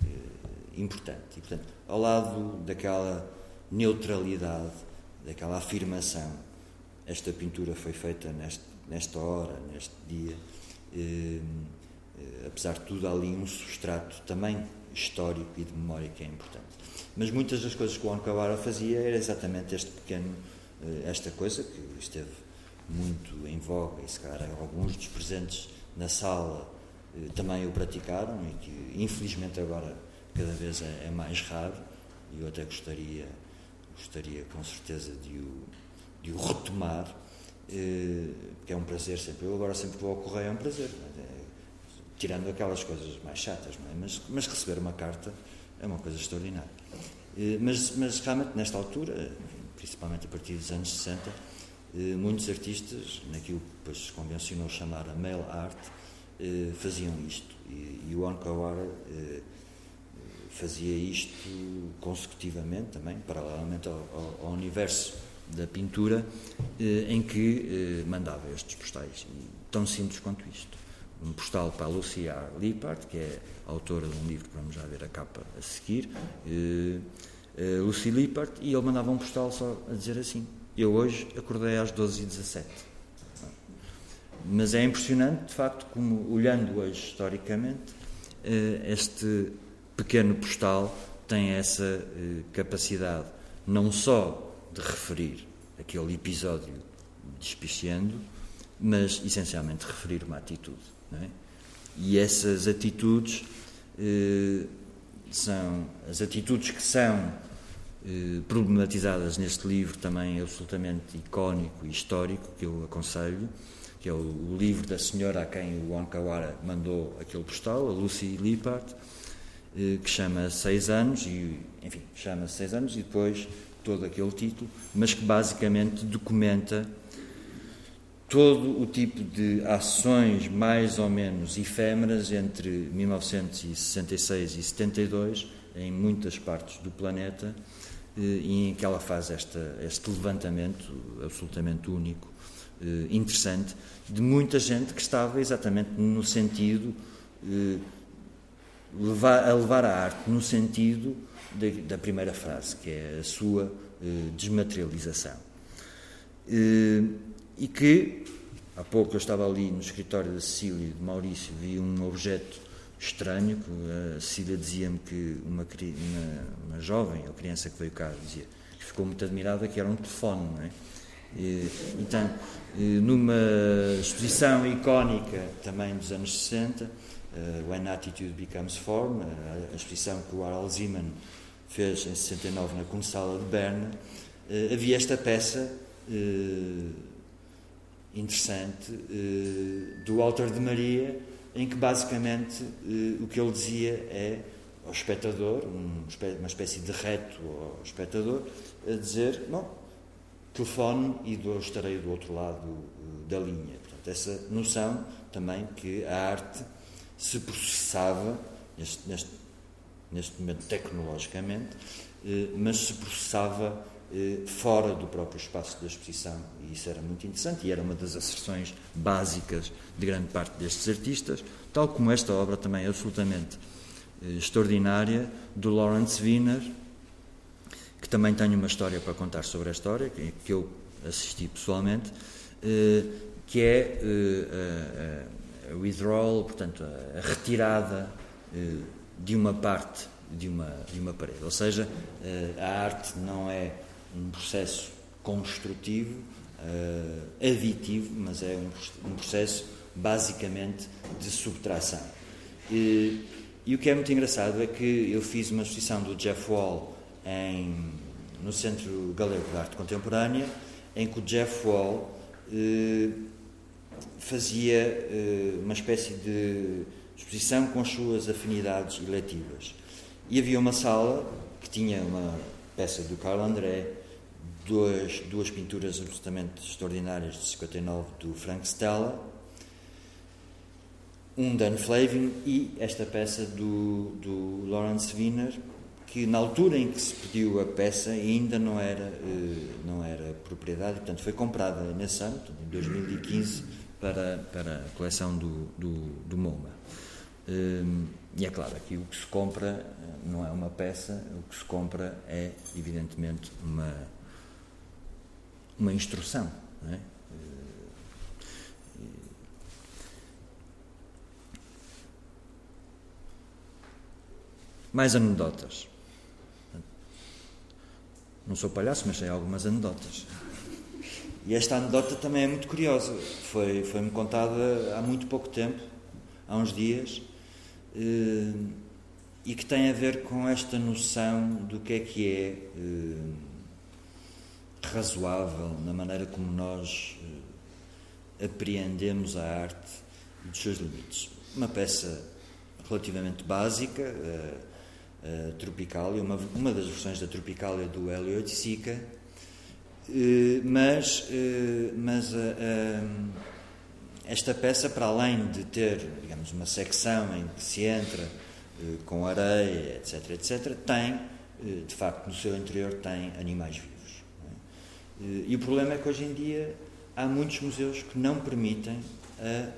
eh, importante. E, portanto, ao lado daquela neutralidade, daquela afirmação, esta pintura foi feita neste, nesta hora, neste dia, eh, eh, apesar de tudo, há ali um substrato também histórico e de memória que é importante. Mas muitas das coisas que o Onkawara fazia era exatamente este pequeno, eh, esta coisa que esteve muito em voga e se calhar alguns dos presentes na sala eh, também o praticaram e que infelizmente agora cada vez é, é mais raro. E eu até gostaria gostaria com certeza de o, de o retomar eh, porque é um prazer sempre. Eu agora sempre vou ao correio é um prazer é, tirando aquelas coisas mais chatas é? mas, mas receber uma carta é uma coisa extraordinária eh, mas, mas realmente nesta altura principalmente a partir dos anos 60 muitos artistas naquilo que depois convencionou chamar a mail art eh, faziam isto. E, e o Onkawara eh, fazia isto consecutivamente também, paralelamente ao, ao, ao universo da pintura, eh, em que mandava estes postais. Tão simples quanto isto. Um postal para a Lucia Lippard, que é autora de um livro que vamos já ver a capa a seguir, Lucy Lippard, e ele mandava um postal só a dizer assim: Eu hoje acordei às 12h17. Mas é impressionante, de facto, como, olhando hoje historicamente, eh, este pequeno postal tem essa eh, capacidade não só de referir aquele episódio despiciando, mas essencialmente referir uma atitude. É? E essas atitudes eh, são as atitudes que são problematizadas neste livro também absolutamente icónico e histórico que eu aconselho que é o, o livro da senhora a quem o Onkawara mandou aquele postal, a Lucy Lippard, eh, que chama Seis Anos, e, enfim, chama Seis Anos, e depois todo aquele título, mas que basicamente documenta todo o tipo de ações mais ou menos efêmeras entre 1966 e 72 em muitas partes do planeta eh, e em que ela faz esta, este levantamento absolutamente único eh, interessante de muita gente que estava exatamente no sentido eh, levar, a levar a arte no sentido de, da primeira frase, que é a sua desmaterialização. E que, há pouco eu estava ali no escritório da Cecília de Maurício, vi um objeto estranho, que a Cecília dizia-me que uma, uma, uma jovem ou criança que veio cá dizia que ficou muito admirada que era um telefone, não é? Então, numa exposição icónica também dos anos 60, When Attitude Becomes Form, a exposição que o Harald Zeman fez em 69 na Kunstsala de Berna, havia esta peça interessante do Walter de Maria, em que basicamente o que ele dizia é ao espectador, uma espécie de reto ao espectador, a dizer: Bom, telefone e estarei do outro lado uh, da linha. Portanto, essa noção também que a arte se processava, neste, neste, neste momento tecnologicamente, mas se processava fora do próprio espaço da exposição. Isso era muito interessante e era uma das asserções básicas de grande parte destes artistas, tal como esta obra também absolutamente extraordinária do Lawrence Wiener, que também tenho uma história para contar sobre a história, que eu assisti pessoalmente, eh, que é eh, a withdrawal, portanto, a retirada eh, de uma parte de uma, de uma parede. Ou seja, a arte não é um processo construtivo, aditivo, mas é um processo basicamente de subtração. E, e o que é muito engraçado é que eu fiz uma exposição do Jeff Wall em, no Centro Galego de Arte Contemporânea, em que o Jeff Wall eh, fazia eh, uma espécie de exposição com as suas afinidades eletivas. E havia uma sala que tinha uma peça do Carl André, duas, duas pinturas absolutamente extraordinárias de 59 do Frank Stella, um Dan Flavin e esta peça do, do Lawrence Wiener, que na altura em que se pediu a peça ainda não era, eh, não era propriedade, portanto foi comprada nesse ano, em 2015, para, para a coleção do, do, do MoMA. Ehm, e é claro, aqui o que se compra eh, não é uma peça, o que se compra é, evidentemente, uma, uma instrução. É? Mais anedotas. Não sou palhaço, mas sei algumas anedotas. E esta anedota também é muito curiosa. Foi, foi-me contada há muito pouco tempo, há uns dias, eh, e que tem a ver com esta noção do que é que é eh, razoável na maneira como nós eh, apreendemos a arte e dos seus limites. Uma peça relativamente básica uh, Tropicalia, uma, uma das versões da Tropicalia do Hélio de Sica, mas, mas esta peça, para além de ter, digamos, uma secção em que se entra com areia, etc., etc., tem, de facto, no seu interior, tem animais vivos. É? E o problema é que hoje em dia há muitos museus que não permitem a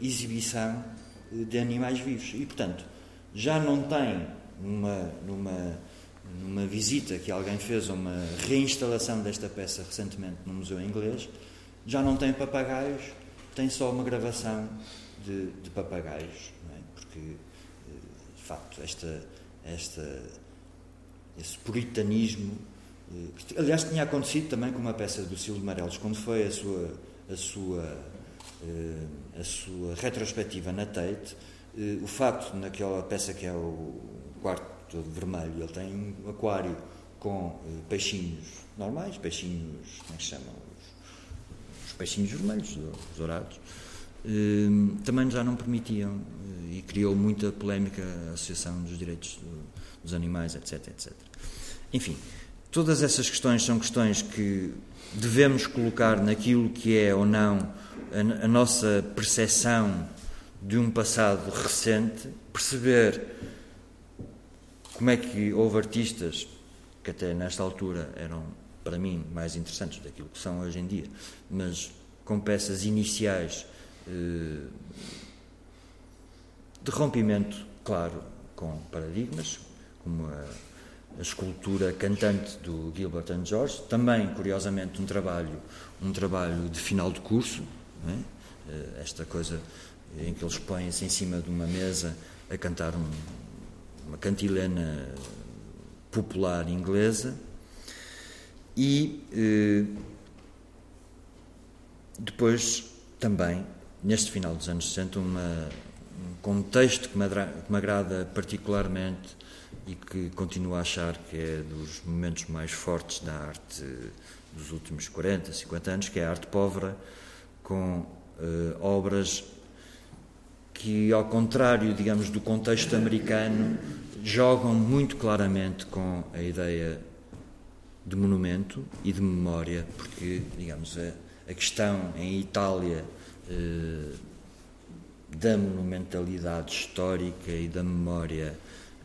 exibição de animais vivos. E, portanto, já não tem numa, numa, numa visita que alguém fez a uma reinstalação desta peça recentemente no Museu Inglês, já não tem papagaios, tem só uma gravação de, de papagaios, é? porque, eh, de facto, esta, esta, esse puritanismo, eh, aliás, tinha acontecido também com uma peça do Silvio Marelos, quando foi a sua, a sua, eh, a sua retrospectiva na Tate, o facto, naquela peça que é o quarto todo vermelho, ele tem um aquário com eh, peixinhos normais, peixinhos, como é se chamam? Os, os peixinhos vermelhos, dourados, eh, também já não permitiam eh, e criou muita polémica a Associação dos Direitos dos Animais, etc, etc. Enfim, todas essas questões são questões que devemos colocar naquilo que é ou não a, a nossa percepção de um passado recente, perceber como é que houve artistas que até nesta altura eram, para mim, mais interessantes daquilo que são hoje em dia, mas com peças iniciais eh, de rompimento, claro, com paradigmas, como a, a escultura cantante do Gilbert and George, também, curiosamente, um trabalho, um trabalho de final de curso, é? esta coisa em que eles põem-se em cima de uma mesa a cantar um, uma cantilena popular inglesa e eh, depois também, neste final dos anos 60, uma, um contexto que me, que me agrada particularmente e que continuo a achar que é dos momentos mais fortes da arte dos últimos 40, 50 anos, que é a arte pobre, com eh, obras que, ao contrário, digamos, do contexto americano, jogam muito claramente com a ideia de monumento e de memória, porque, digamos, a, a questão em Itália eh, da monumentalidade histórica e da memória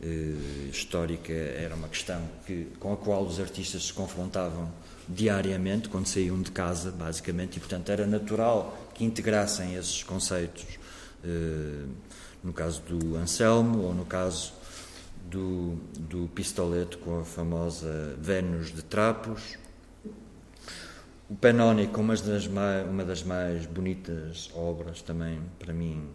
eh, histórica era uma questão que, com a qual os artistas se confrontavam diariamente quando saíam de casa, basicamente, e portanto era natural que integrassem esses conceitos eh, no caso do Anselmo ou no caso do, do pistoleto com a famosa Vênus de Trapos. O Penoni com uma das, mais, uma das mais bonitas obras também, para mim,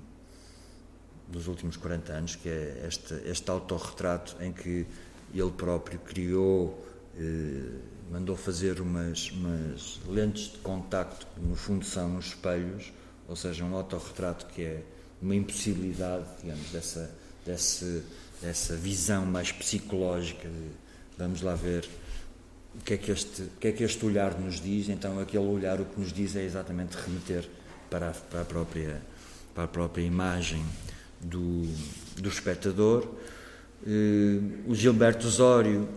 dos últimos 40 anos, que é este, este autorretrato em que ele próprio criou, eh, mandou fazer umas, umas lentes de contacto, que no fundo são uns espelhos, ou seja, um autorretrato que é uma impossibilidade, digamos, dessa, dessa, dessa visão mais psicológica de vamos lá ver o que, é que este, o que é que este olhar nos diz. Então, aquele olhar o que nos diz é exatamente remeter para a, para a, própria, para a própria imagem do, do espectador. eh, o Gilberto Osório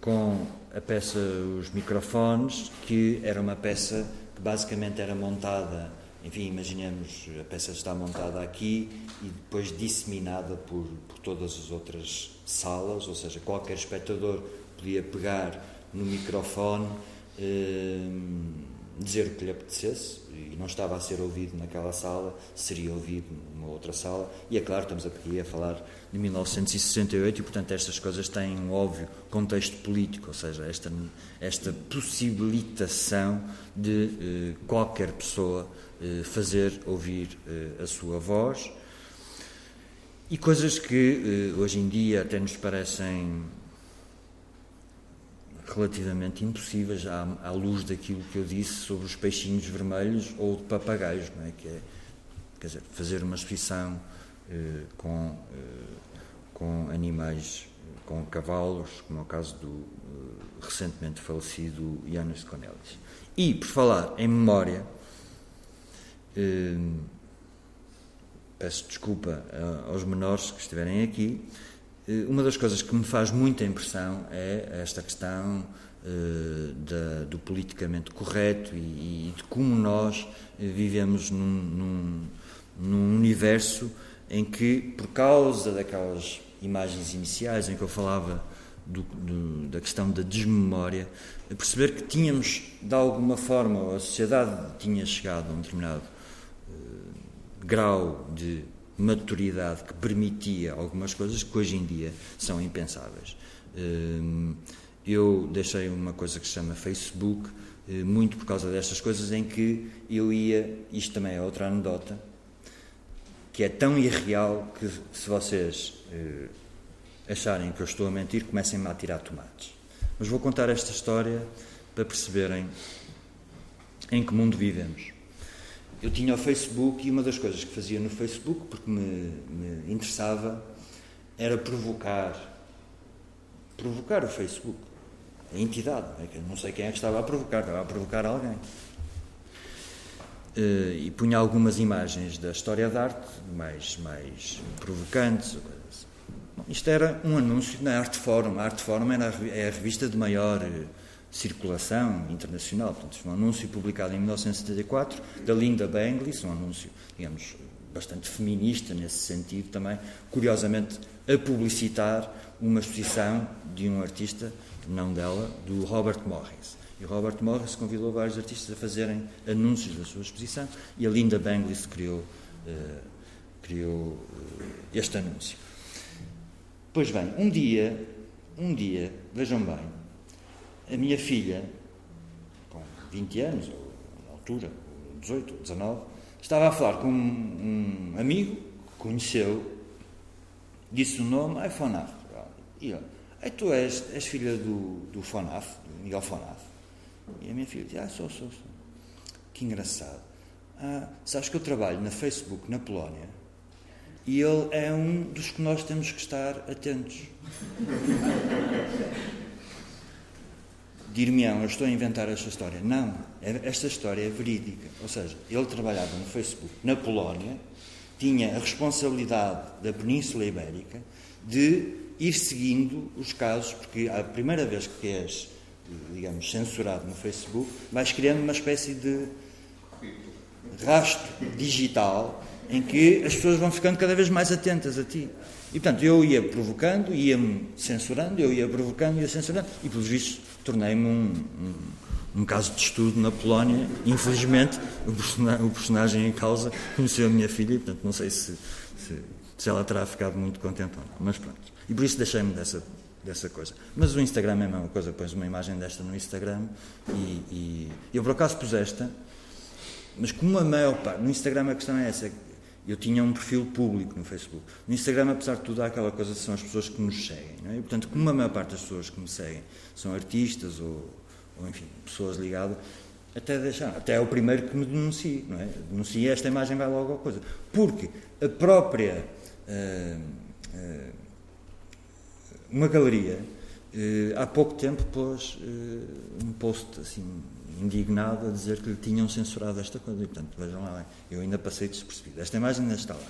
com a peça Os Microfones, que era uma peça que basicamente era montada, enfim, imaginemos, a peça está montada aqui e depois disseminada por, por todas as outras salas, ou seja, qualquer espectador podia pegar no microfone, eh, dizer o que lhe apetecesse, e não estava a ser ouvido naquela sala, seria ouvido numa outra sala. E é claro, estamos aqui a falar de 1968 e, portanto, estas coisas têm um óbvio contexto político, ou seja, esta, esta possibilitação de eh, qualquer pessoa eh, fazer ouvir eh, a sua voz. E coisas que eh, hoje em dia até nos parecem relativamente impossíveis à, à, luz daquilo que eu disse sobre os peixinhos vermelhos ou de papagaios, não é? que é quer dizer, fazer uma exposição eh, com, eh, com animais, com cavalos, como é o caso do eh, recentemente falecido Janusz Cornelis. E, por falar em memória, eh, peço desculpa aos menores que estiverem aqui, eh, uma das coisas que me faz muita impressão é esta questão uh, da, do politicamente correto e, e, de como nós uh, vivemos num, num, num, universo em que, por causa daquelas imagens iniciais em que eu falava do, do, da questão da desmemória, perceber que tínhamos, de alguma forma, a sociedade tinha chegado a um determinado uh, grau de maturidade que permitia algumas coisas que hoje em dia são impensáveis. Hum, eu deixei uma coisa que se chama Facebook, eh, muito por causa destas coisas, em que eu ia, isto também é outra anedota, que é tão irreal que se vocês eh, acharem que eu estou a mentir, comecem-me a tirar tomates. Mas vou contar esta história para perceberem em que mundo vivemos eu tinha o Facebook e uma das coisas que fazia no Facebook, porque me, me interessava, era provocar. Provocar o Facebook. A entidade. É não sei quem é que estava a provocar, estava a provocar alguém. Uh, e punha algumas imagens da história da arte, mais, mais provocantes. Assim. Isto era um anúncio na Arte Forum. A Arte Forum era é a revista de maior. Circulação internacional. Portanto, foi um anúncio publicado em 1974 da Linda Benglis, um anúncio, digamos, bastante feminista nesse sentido também, curiosamente a publicitar uma exposição de um artista, não dela, do Robert Morris. E o Robert Morris convidou vários artistas a fazerem anúncios da sua exposição e a Linda Benglis criou, uh, criou uh, este anúncio. Pois bem, um dia, um dia, vejam bem, a minha filha, com 20 anos, ou na altura, 18 ou 19, estava a falar com um, amigo que conheceu, disse o nome, é Fonaf. E ele, tu és, és filha do, do Fonaf, do Miguel Fonaf. E a minha filha disse, ah, sou, sou, sou. Que engraçado. Ah, sabes que eu trabalho na Facebook na Polónia e ele é um dos que nós temos que estar atentos. dir-me-ão, eu estou a inventar esta história. Não, é, esta história é verídica. Ou seja, ele trabalhava no Facebook na Polónia, tinha a responsabilidade da Península Ibérica de ir seguindo os casos, porque a primeira vez que és, digamos, censurado no Facebook, vais criando uma espécie de rastro digital em que as pessoas vão ficando cada vez mais atentas a ti. E, portanto, eu ia provocando, ia-me censurando, eu ia provocando, ia censurando, e, pelos vistos, tornei-me um, um, um, caso de estudo na Polónia. Infelizmente, o, personagem em causa conheceu a minha filha e, portanto, não sei se, se, se ela terá ficado muito contente ou não. Mas pronto. E por isso deixei-me dessa, dessa coisa. Mas o Instagram é a mesma coisa. Pões uma imagem desta no Instagram e, e eu, por acaso, pus esta, mas como a maior parte. No Instagram a questão é essa. Eu tinha um perfil público no Facebook. No Instagram, apesar de tudo, há aquela coisa que são as pessoas que nos seguem. É? E, portanto, como a maior parte das pessoas que me seguem são artistas ou, ou enfim, pessoas ligadas, até deixar, até é o primeiro que me denuncia, não é? Denuncia esta imagem, vai logo a coisa. Porque a própria. Uh, uh, uma galeria, uh, há pouco tempo, pôs um post assim indignado a dizer que lhe tinham censurado esta coisa. E, portanto, vejam lá, eu ainda passei despercebido. Esta imagem ainda está lá.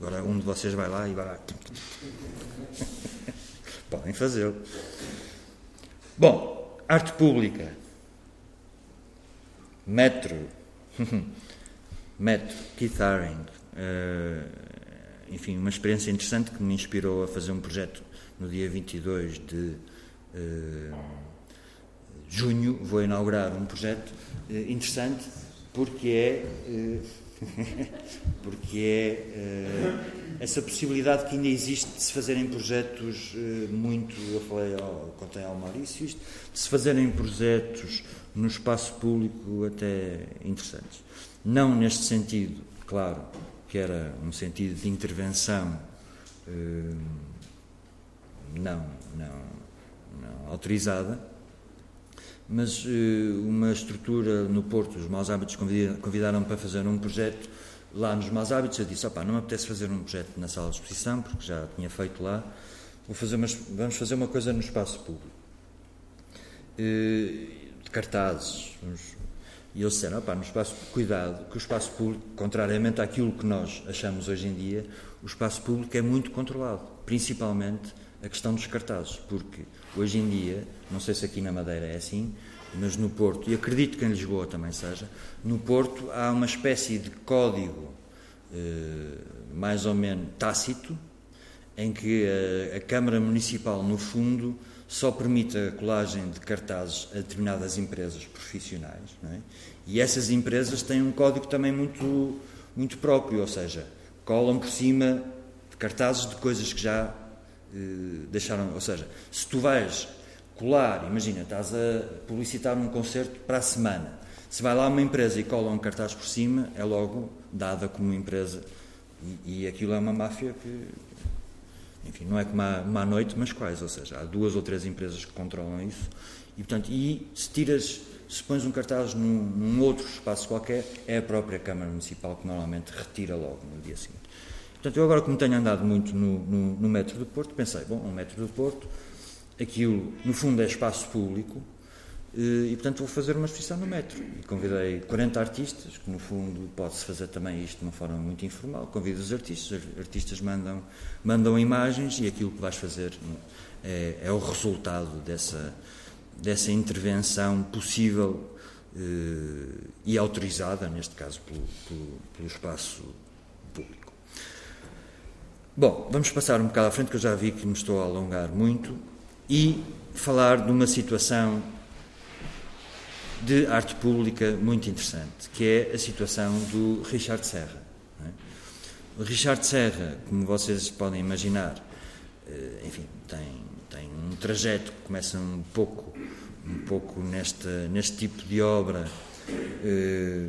Agora um de vocês vai lá e vai lá. podem fazê-lo. Bom, arte pública. Metro. Metro, Keith Haring. Uh, enfim, uma experiência interessante que me inspirou a fazer um projeto no dia 22 de uh, junho. Vou inaugurar um projeto uh, interessante porque é. porque é essa possibilidade que ainda existe de se fazerem projetos muito, eu falei, ao, contei ao Maurício isto, de se fazerem projetos no espaço público até interessantes. Não neste sentido, claro, que era um sentido de intervenção eh, não, não, não autorizada, mas eh, uma estrutura no Porto, os Maus Hábitos convidaram-me para fazer um projeto lá nos Maus Hábitos. Eu disse: opá, não me apetece fazer um projeto na sala de exposição, porque já tinha feito lá, Vou fazer umas, vamos fazer uma coisa no espaço público. Eh, de cartazes, e eles disseram, opá, no espaço, cuidado, que o espaço público, contrariamente àquilo que nós achamos hoje em dia, o espaço público é muito controlado, principalmente a questão dos cartazes, porque hoje em dia, não sei se aqui na Madeira é assim, mas no Porto, e acredito que em Lisboa também seja, no Porto há uma espécie de código eh, mais ou menos tácito, em que a, a Câmara Municipal, no fundo, só permite a colagem de cartazes a determinadas empresas profissionais. É? E essas empresas têm um código também muito, muito próprio, ou seja, colam por cima cartazes de coisas que já eh, deixaram. Ou seja, se tu vais imagina, estás a publicitar um concerto para a semana, se vai lá uma empresa e cola um cartaz por cima, é logo dada como empresa. E, e aquilo é uma máfia que enfim, não é como uma à noite, mas quais, ou seja, há duas ou três empresas que controlam isso e, portanto, e se tiras, se pões um cartaz num, num outro espaço qualquer, é a própria Câmara Municipal que normalmente retira logo no dia seguinte. Portanto, eu agora, como tenho andado muito no, no, no metro do Porto, pensei, bom, o metro do Porto, aquilo, no fundo, é espaço público, eh, e, portanto, vou fazer uma exposição no metro. E convidei 40 artistas, que no fundo pode-se fazer também isto de uma forma muito informal. Convido os artistas, os artistas mandam, mandam imagens e aquilo que vais fazer é, é o resultado dessa, dessa intervenção possível eh, e autorizada, neste caso, pelo, pelo, pelo espaço público. Bom, vamos passar um bocado à frente, que eu já vi que me estou a alongar muito, e falar de uma situação de arte pública muito interessante, que é a situação do Richard Serra. É? O Richard Serra, como vocês podem imaginar, eh, enfim, tem, tem um trajeto que começa um pouco, um pouco neste, neste tipo de obra, eh,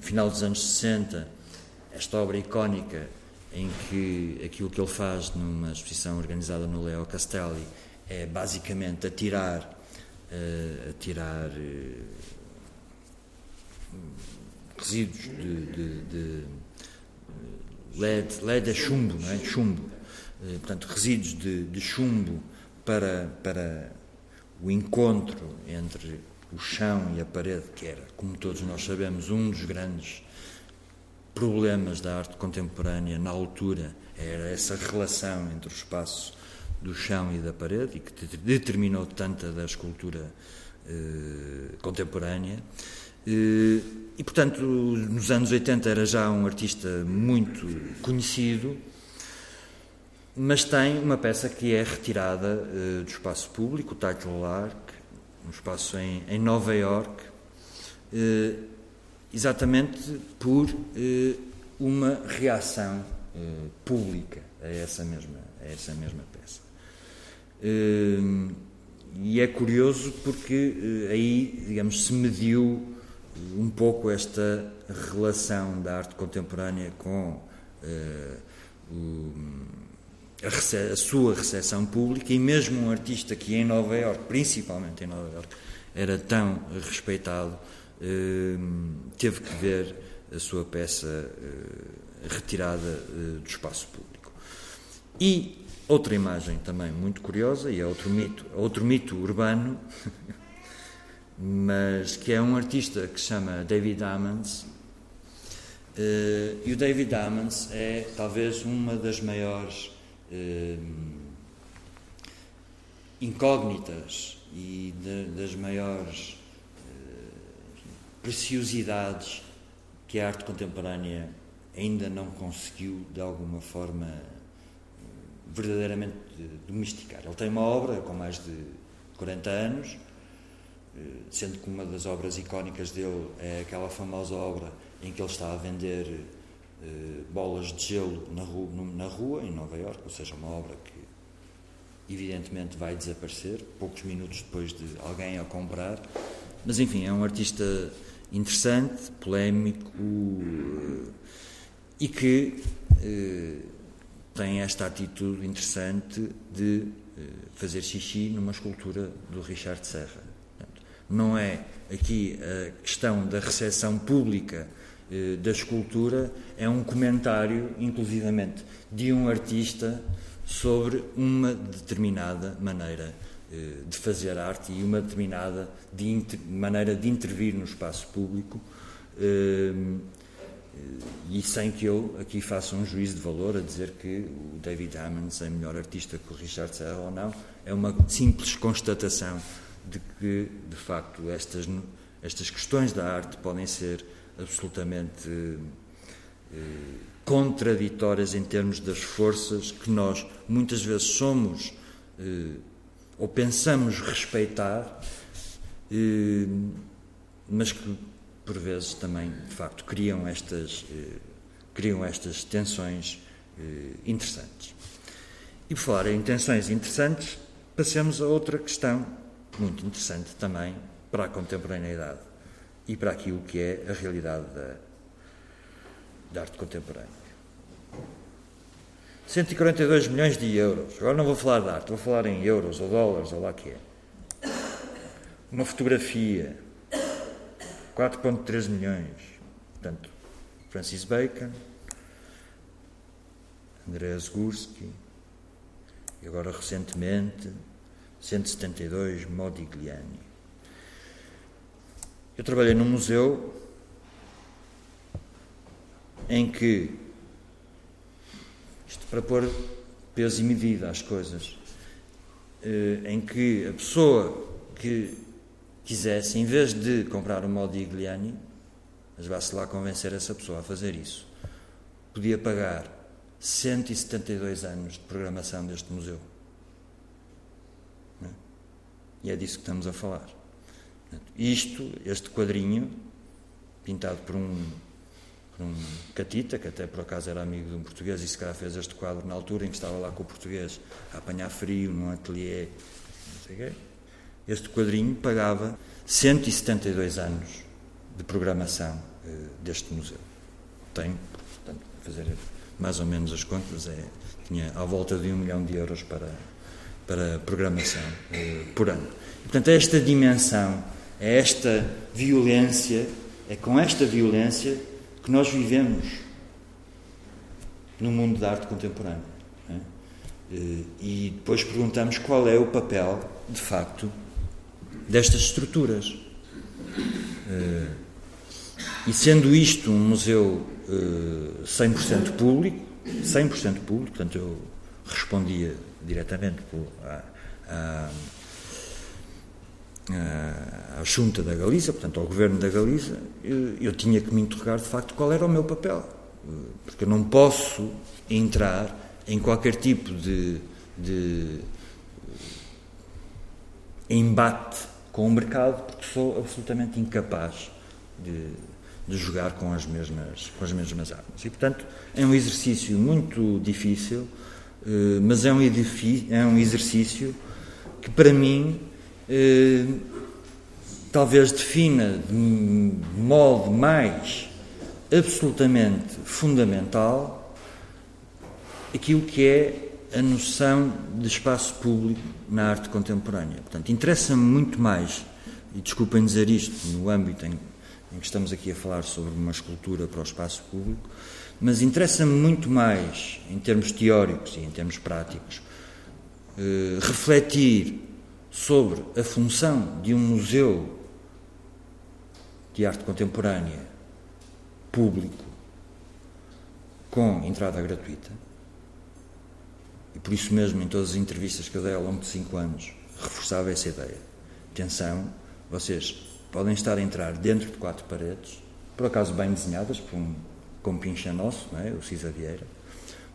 final dos anos 60, esta obra icónica em que aquilo que ele faz numa exposição organizada no Leo Castelli é basicamente atirar a tirar eh, resíduos de, de, de LED, LED é chumbo, não é? Chumbo. Eh, portanto, resíduos de, de chumbo para, para o encontro entre o chão e a parede, que era, como todos nós sabemos, um dos grandes problemas da arte contemporânea na altura, era essa relação entre o espaço do chão e da parede e que determinou tanta da escultura eh, contemporânea. Eh, e, portanto, nos anos 80 era já um artista muito conhecido, mas tem uma peça que é retirada eh, do espaço público, o Title Lark, um espaço em, em Nova York, eh, exatamente por eh, uma reação eh, pública a essa mesma, a essa mesma peça. Hum, e é curioso porque eh, aí, digamos, se mediu um pouco esta relação da arte contemporânea com o, a, sua recepção pública e mesmo um artista que em Nova Iorque, principalmente em Nova Iorque, era tão respeitado, uh, teve que ver a sua peça uh, retirada do espaço público. E Outra imagem também muito curiosa, e é outro mito, outro mito urbano, mas que é um artista que se chama David Ammons. Eh, e o David Ammons é talvez uma das maiores eh, incógnitas e das maiores uh, preciosidades que a arte contemporânea ainda não conseguiu, de alguma forma, verdadeiramente domesticar. Ele tem uma obra com mais de 40 anos, eh, sendo que uma das obras icónicas dele é aquela famosa obra em que ele está a vender eh, bolas de gelo na rua, na rua, em Nova Iorque, ou seja, uma obra que evidentemente vai desaparecer poucos minutos depois de alguém a comprar. Mas enfim, é um artista interessante, polémico eh, e que tem esta atitude interessante de fazer xixi numa escultura do Richard Serra. Não é aqui a questão da recepção pública eh, da escultura, é um comentário, inclusivamente, de um artista sobre uma determinada maneira eh, de fazer arte e uma determinada de maneira de intervir no espaço público. E sem que eu aqui faça um juízo de valor a dizer que o David Hammons é melhor artista que o Richard Serra ou não, é uma simples constatação de que, de facto, estas, estas questões da arte podem ser absolutamente eh, contraditórias em termos das forças que nós muitas vezes somos eh, ou pensamos respeitar, eh, mas que por vezes também, de facto, criam estas, eh, criam estas tensões eh, interessantes. E por falar em tensões interessantes, passemos a outra questão muito interessante também para a contemporaneidade e para aquilo que é a realidade da, da arte contemporânea. 142 milhões de euros. Agora não vou falar de arte, vou falar em euros ou dólares ou lá que é. Uma fotografia 4,3 milhões. Portanto, Francis Bacon, Andreas Gursky, e agora recentemente 172 Modigliani. Eu trabalhei num museu em que, isto para pôr peso e medida às coisas, eh, em que a pessoa que quisesse, em vez de comprar um Modigliani, mas vá-se lá convencer essa pessoa a fazer isso, podia pagar 172 anos de programação deste museu. É? E é disso que estamos a falar. Isto, este quadrinho, pintado por um, por um catita, que até por acaso era amigo de um português, e se calhar fez este quadro na altura em que estava lá com o português a apanhar frio num ateliê, não sei o quê este quadrinho pagava 172 anos de programação eh, deste museu. Tem, portanto, fazer mais ou menos as contas, é, tinha à volta de um milhão de euros para, para programação eh, por ano. Portanto, é esta dimensão, é esta violência, é com esta violência que nós vivemos no mundo da arte contemporânea. É? E depois perguntamos qual é o papel, de facto, destas estruturas. Eh, e sendo isto um museu 100% eh, público, 100% público, portanto eu respondia diretamente à, à, Junta da Galiza, portanto ao Governo da Galiza, eu, eu tinha que me interrogar de facto qual era o meu papel, eh, porque eu não posso entrar em qualquer tipo de, de embate com o mercado porque sou absolutamente incapaz de, de jogar com as, mesmas, com as mesmas armas. E, portanto, é um exercício muito difícil, eh, mas é um, é um exercício que, para mim, eh, talvez defina de modo mais absolutamente fundamental aquilo que é a noção de espaço público na arte contemporânea. Portanto, interessa-me muito mais, e desculpem dizer isto, no âmbito em, em, que estamos aqui a falar sobre uma escultura para o espaço público, mas interessa-me muito mais, em termos teóricos e em termos práticos, eh, refletir sobre a função de um museu de arte contemporânea público com entrada gratuita por isso mesmo, em todas as entrevistas que eu dei ao longo de cinco anos, reforçava essa ideia. Atenção, vocês podem estar a entrar dentro de quatro paredes, por acaso bem desenhadas por um compincha nosso, não é? o Cisa Vieira.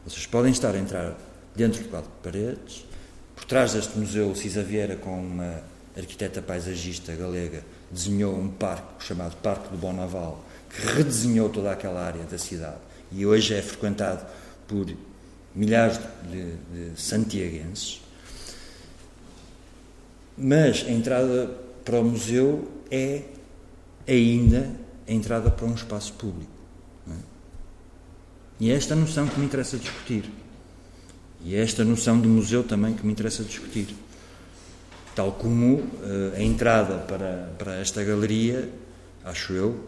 Vocês podem estar a entrar dentro de quatro paredes. Por trás deste museu, o Cisa Vieira, com uma arquiteta paisagista galega, desenhou um parque chamado Parque do Bonaval, que redesenhou toda aquela área da cidade e hoje é frequentado por milhares de, de santiaguenses. Mas a entrada para o museu é ainda a entrada para um espaço público. É? E é esta noção que me interessa discutir. E é esta noção do museu também que me interessa discutir. Tal como uh, a entrada para, para esta galeria, acho eu,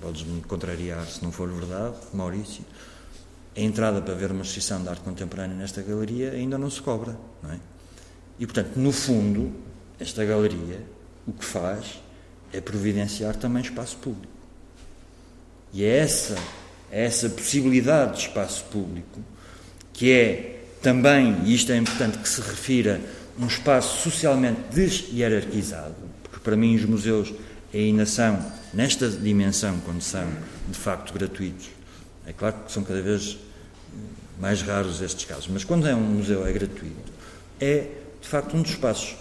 podes-me contrariar se não for verdade, Maurício, a entrada para ver uma exposição de arte contemporânea nesta galeria ainda não se cobra, não é? E, portanto, no fundo, esta galeria o que faz é providenciar também espaço público. E é essa, é essa possibilidade de espaço público que é também, e isto é importante que se refira um espaço socialmente deshierarquizado, porque para mim os museus ainda são, nesta dimensão, quando são de facto gratuitos, é claro que são cada vez mais raros estes casos, mas quando é um museu é gratuito, é de facto um dos espaços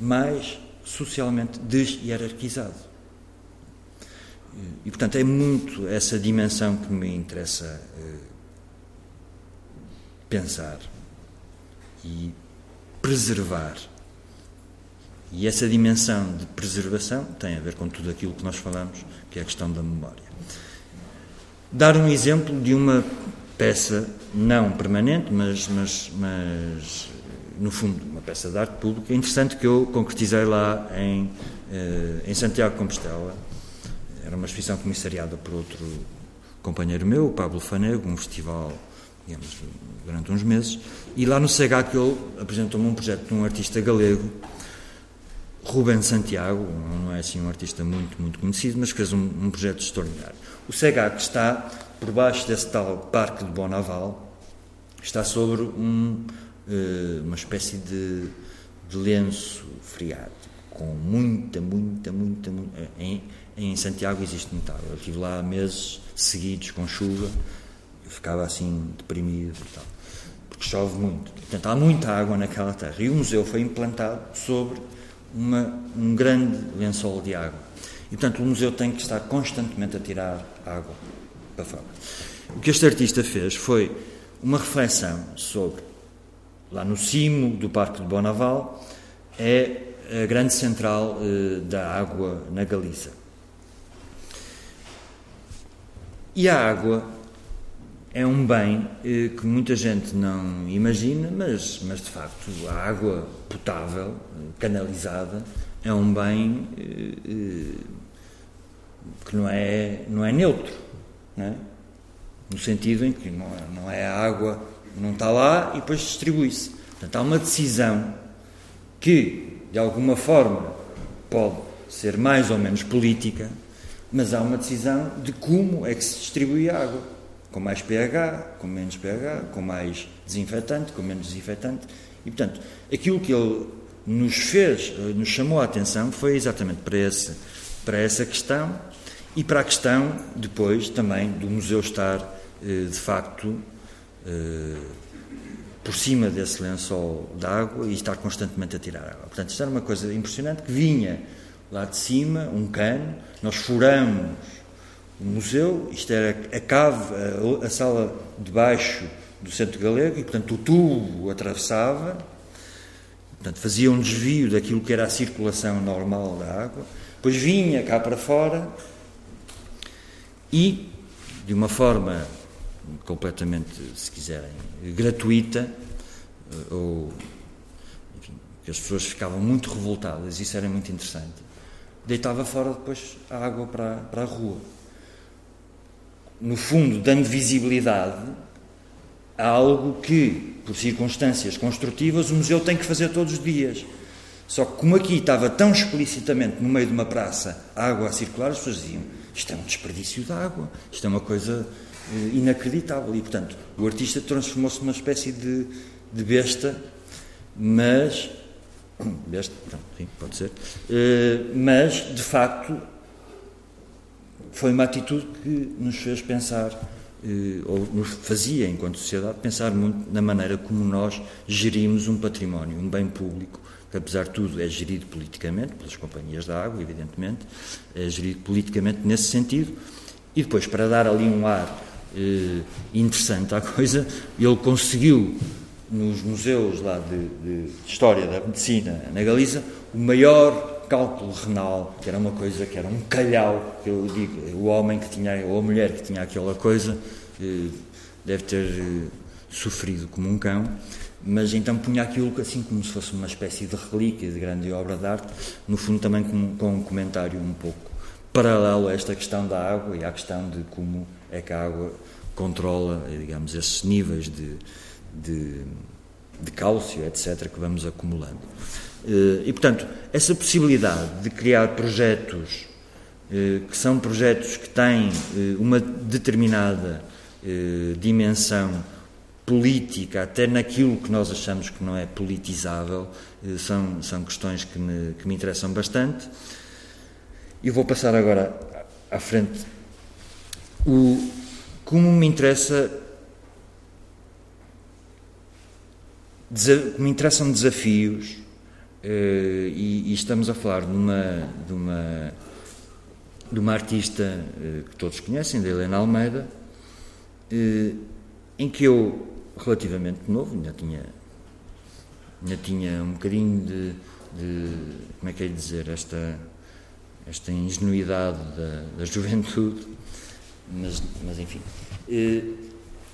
mais socialmente deshierarquizado. E, portanto, é muito essa dimensão que me interessa eh, pensar e preservar. E essa dimensão de preservação tem a ver com tudo aquilo que nós falamos, que é a questão da memória. Dar um exemplo de uma peça não permanente, mas, mas, mas no fundo, uma peça de arte pública interessante que eu concretizei lá em, eh, em Santiago de Compostela. Era uma exposição comissariada por outro companheiro meu, o Pablo Fanego, um festival, digamos, durante uns meses. E lá no CH que ele apresentou-me um projeto de um artista galego, Rubén Santiago, não é assim um artista muito, muito conhecido, mas fez um, um projeto extraordinário. O que está por baixo desse tal Parque de Bonaval, está sobre um, eh, uma espécie de, de lenço friado, com muita, muita, muita. muita eh, em, em Santiago existe metal. Eu estive lá meses seguidos com chuva, eu ficava assim deprimido e tal porque chove muito. Portanto, há muita água naquela terra. E o museu foi implantado sobre uma, um grande lençol de água. E, portanto, o museu tem que estar constantemente a tirar água para fora. O que este artista fez foi uma reflexão sobre, lá no cimo do Parque de Bonaval, é a grande central eh, da água na Galiza. E a água é um bem eh, que muita gente não imagina, mas, mas de facto a água potável, canalizada, é um bem eh, eh, que não é, não é neutro, não é? no sentido em que não é, não é a água, não está lá e depois distribui-se. Portanto, há uma decisão que, de alguma forma, pode ser mais ou menos política, mas há uma decisão de como é que se distribui a água com mais pH, com menos pH, com mais desinfetante, com menos desinfetante. E, portanto, aquilo que ele nos fez, eh, nos chamou a atenção, foi exatamente para, esse, para essa questão e para a questão, depois, também do museu estar, eh, de facto, eh, por cima desse lençol de água e estar constantemente a tirar água. Portanto, isto era uma coisa impressionante que vinha lá de cima, um cano, nós furamos o museu, isto era a cave, a, a sala de baixo do centro galego, e portanto o tubo atravessava, portanto fazia um desvio daquilo que era a circulação normal da água, depois vinha cá para fora e, de uma forma completamente, se quiserem, gratuita, eh, ou enfim, que as pessoas ficavam muito revoltadas, isso era muito interessante, deitava fora depois a água para, para a rua. No fundo, dando visibilidade algo que, por circunstâncias construtivas, o museu tem que fazer todos os dias. Só que, como aqui estava tão explicitamente no meio de uma praça a água a circular, as pessoas diziam: isto é um desperdício de água, isto é uma coisa eh, inacreditável. E, portanto, o artista transformou-se numa espécie de, de besta, mas Deste, pronto, sim, pode ser. Uh, mas, de facto, foi uma atitude que nos fez pensar, ou nos fazia, enquanto sociedade, pensar muito na maneira como nós gerimos um património, um bem público, que apesar de tudo é gerido politicamente, pelas companhias da água, evidentemente, é gerido politicamente nesse sentido, e depois, para dar ali um ar uh, interessante à coisa, ele conseguiu nos museus lá de, de, História da Medicina na Galiza o maior cálculo renal, que era uma coisa que era um calhau, eu digo, o homem que tinha, ou a mulher que tinha aquela coisa, eh, deve ter eh, sofrido como um cão, mas então punha aquilo assim como se fosse uma espécie de relíquia de grande obra de arte, no fundo também com, com um comentário um pouco paralelo a esta questão da água e à questão de como é que a água controla, digamos, esses níveis de, de, de cálcio, etc., que vamos acumulando. Eh, e, portanto, essa possibilidade de criar projetos eh, que são projetos que têm eh, uma determinada dimensão política, até naquilo que nós achamos que não é politizável, são, são questões que me, que me interessam bastante. E vou passar agora à frente. O, como me interessa me interessam desafios e, e, estamos a falar de uma, de uma, de uma artista eh, que todos conhecem, da Helena Almeida, eh, em que eu, relativamente novo, ainda tinha, ainda tinha um bocadinho de, de como é que é dizer, esta, esta ingenuidade da, da juventude, mas, mas enfim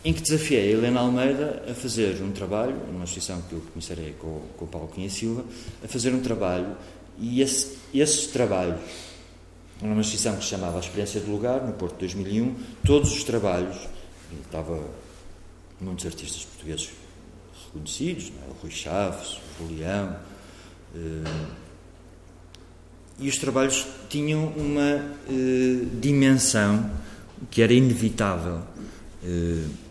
em que desafiei a Helena Almeida a fazer um trabalho, numa exposição que eu começarei com, com o Paulo Cunha Silva, a fazer um trabalho, e esse, esses trabalhos, numa exposição que se chamava A Experiência do Lugar, no Porto 2001, todos os trabalhos, estava muitos artistas portugueses reconhecidos, é? o Rui Chaves, o Julião, eh, e os trabalhos tinham uma eh, dimensão que era inevitável. Eh,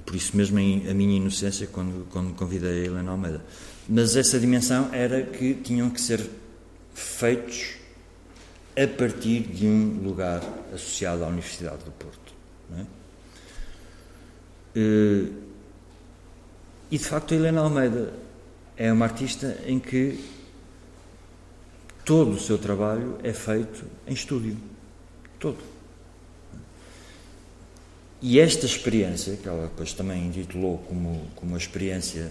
e por isso mesmo a minha inocência quando, quando convidei a Helena Almeida. Mas essa dimensão era que tinham que ser feitos a partir de um lugar associado à Universidade do Porto. É? Eh, e de facto a Helena Almeida é uma artista em que todo o seu trabalho é feito em estúdio. Todo. E esta experiência, que ela depois também intitulou como, como a experiência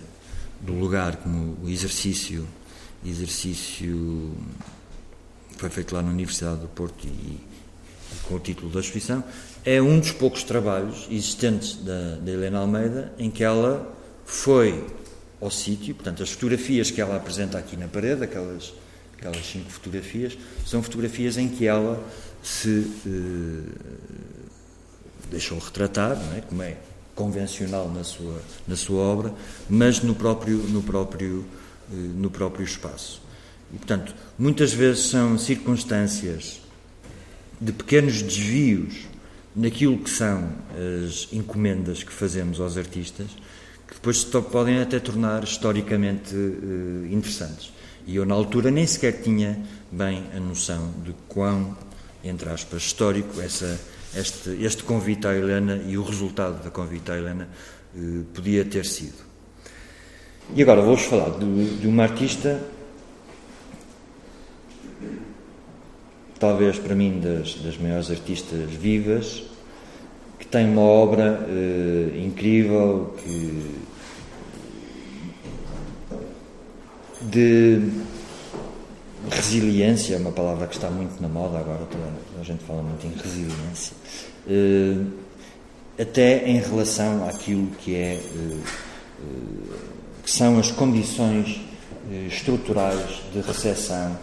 do lugar, como o exercício, exercício foi feito lá na Universidade do Porto e, com o título da exposição, é um dos poucos trabalhos existentes da, da Helena Almeida em que ela foi ao sítio, portanto, as fotografias que ela apresenta aqui na parede, aquelas, aquelas cinco fotografias, são fotografias em que ela se eh, deixou retratar, é? como é convencional na sua, na sua obra, mas no próprio, no, próprio, eh, no próprio espaço. E, portanto, muitas vezes são circunstâncias de pequenos desvios naquilo que são as encomendas que fazemos aos artistas, que depois se podem até tornar historicamente uh, interessantes. E eu, na altura, nem sequer tinha bem a noção de quão, entre aspas, histórico essa este, este convite à Helena e o resultado da convite à Helena eh, podia ter sido. E agora vou-vos falar de, de, uma artista, talvez para mim das, das maiores artistas vivas, que tem uma obra eh, incrível, que de resiliência, é uma palavra que está muito na moda agora, toda a gente fala muito em resiliência, eh, até em relação àquilo que é eh, eh, que são as condições estruturais de recepção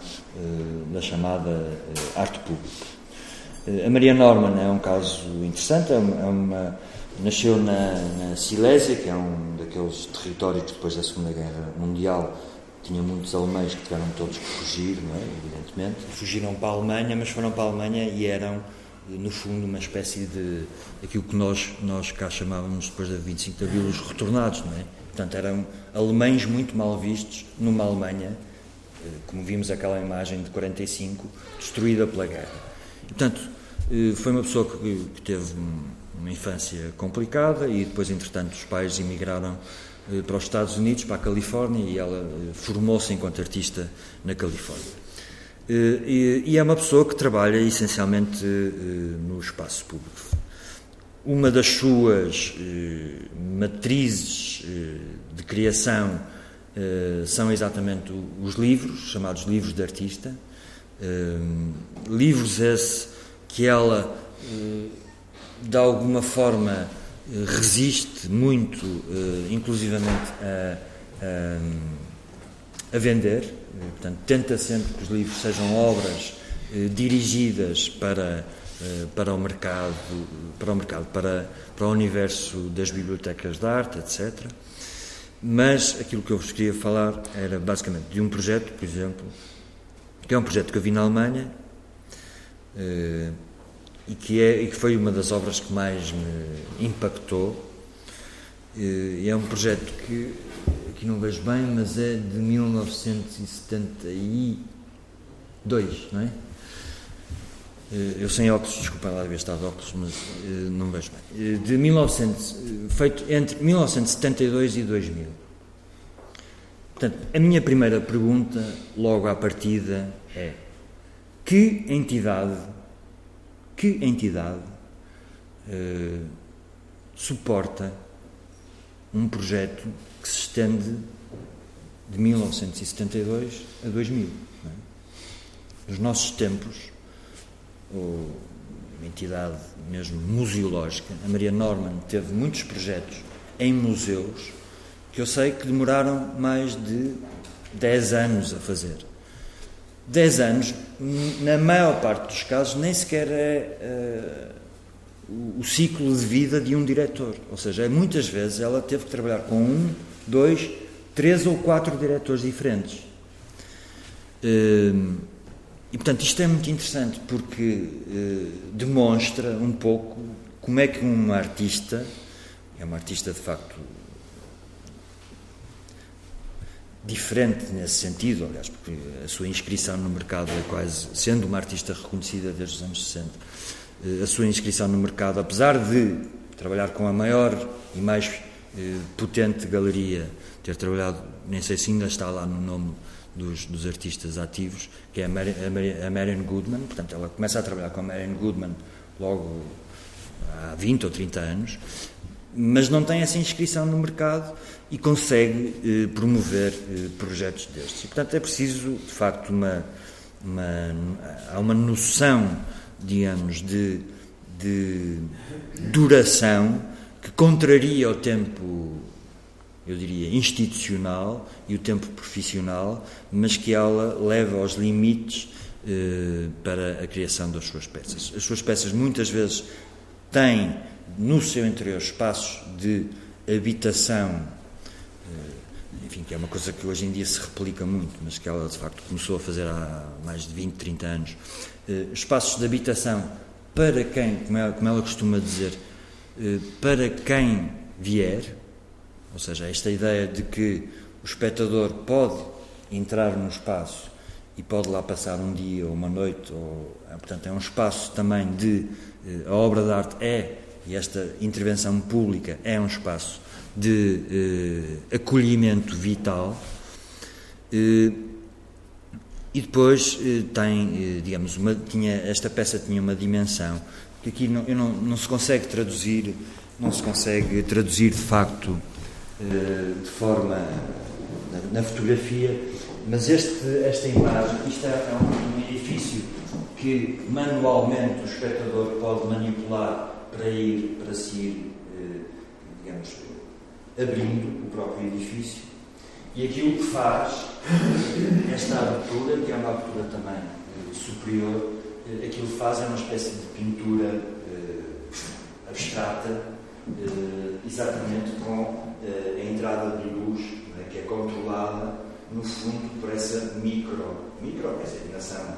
da chamada arte pública. A Maria Norman é um caso interessante, é é uma nasceu na, na Silésia, que é um daqueles territórios que depois da Segunda Guerra Mundial tinha muitos alemães que tiveram todos que fugir, não é? evidentemente. Fugiram para a Alemanha, mas foram para a Alemanha e eram, no fundo, uma espécie de. aquilo que nós, nós cá chamávamos depois da 25 de Abril, os retornados, não é? portanto, eram alemães muito mal vistos numa Alemanha, eh, como vimos aquela imagem de 45, destruída pela guerra. Portanto, eh, foi uma pessoa que, que teve uma infância complicada e depois, entretanto, os pais emigraram para os Estados Unidos, para a Califórnia, e ela eh, formou-se enquanto artista na Califórnia. Eh, e é uma pessoa que trabalha essencialmente no espaço público. Uma das suas matrizes de criação são exatamente os livros, chamados livros de artista. Livros esses que ela, de alguma forma, eh, resiste muito, uh, inclusivamente, a, a, a, vender. Eh, portanto, tenta sempre que os livros sejam obras dirigidas para, para o mercado, para o mercado, para, para o universo das bibliotecas de arte, etc. Mas aquilo que eu vos queria falar era basicamente de um projeto, por exemplo, que é um projeto que eu vi na Alemanha e que, é, e que foi uma das obras que mais me impactou. E é um projeto que, que não vejo bem, mas é de 1972, não é? Eu sem óculos, desculpa lá devia estar de óculos, mas não vejo bem. De 1900, feito entre 1972 e 2000. Portanto, a minha primeira pergunta, logo à partida, é: que entidade que entidade uh, suporta um projeto que se estende de 1972 a 2000? É? Nos nossos tempos, ou uma entidade mesmo museológica, a Maria Norman teve muitos projetos em museus que eu sei que demoraram mais de 10 anos a fazer. 10 anos, na maior parte dos casos, nem sequer é uh, o ciclo de vida de um diretor. Ou seja, muitas vezes ela teve que trabalhar com um, dois, três ou quatro diretores diferentes. Uh, e, portanto, isto é muito interessante porque uh, demonstra um pouco como é que uma artista, é uma artista de facto diferente nesse sentido, aliás, porque a sua inscrição no mercado é quase, sendo uma artista reconhecida desde os anos 60, eh, a sua inscrição no mercado, apesar de trabalhar com a maior e mais eh, potente galeria, ter trabalhado, nem sei se ainda está lá no nome dos, dos artistas ativos, que é a, Mar a Marion Goodman, portanto, ela começa a trabalhar com a Marion Goodman logo há 20 ou 30 anos, mas não tem essa inscrição no mercado e consegue eh, promover eh, projetos destes. E, portanto, é preciso, de facto, uma, uma, há uma noção, digamos, de, de duração que contraria o tempo, eu diria, institucional e o tempo profissional, mas que ela leva aos limites eh, para a criação das suas peças. As suas peças muitas vezes têm no seu interior espaços de habitação enfim, que é uma coisa que hoje em dia se replica muito, mas que ela de facto começou a fazer há mais de 20, 30 anos, eh, espaços de habitação para quem, como ela, como ela costuma dizer, eh, para quem vier, ou seja, esta ideia de que o espectador pode entrar num espaço e pode lá passar um dia ou uma noite, ou, eh, portanto, é um espaço também de. A obra de arte é, e esta intervenção pública é um espaço de eh, acolhimento vital. Eh, e depois eh, tem, digamos, uma, tinha, esta peça tinha uma dimensão que aqui não, não, não se consegue traduzir, não se consegue traduzir de facto de forma na, na fotografia, mas este, esta imagem, isto é, é um edifício que manualmente o espectador pode manipular para ir, para se ir, digamos, abrindo o próprio edifício. E aquilo que faz, esta abertura, que é uma abertura também eh, superior, eh, aquilo que faz é uma espécie de pintura eh, abstrata, exatamente com a entrada de luz, né, que é controlada, no fundo, por essa micro, micro, essa dimensão,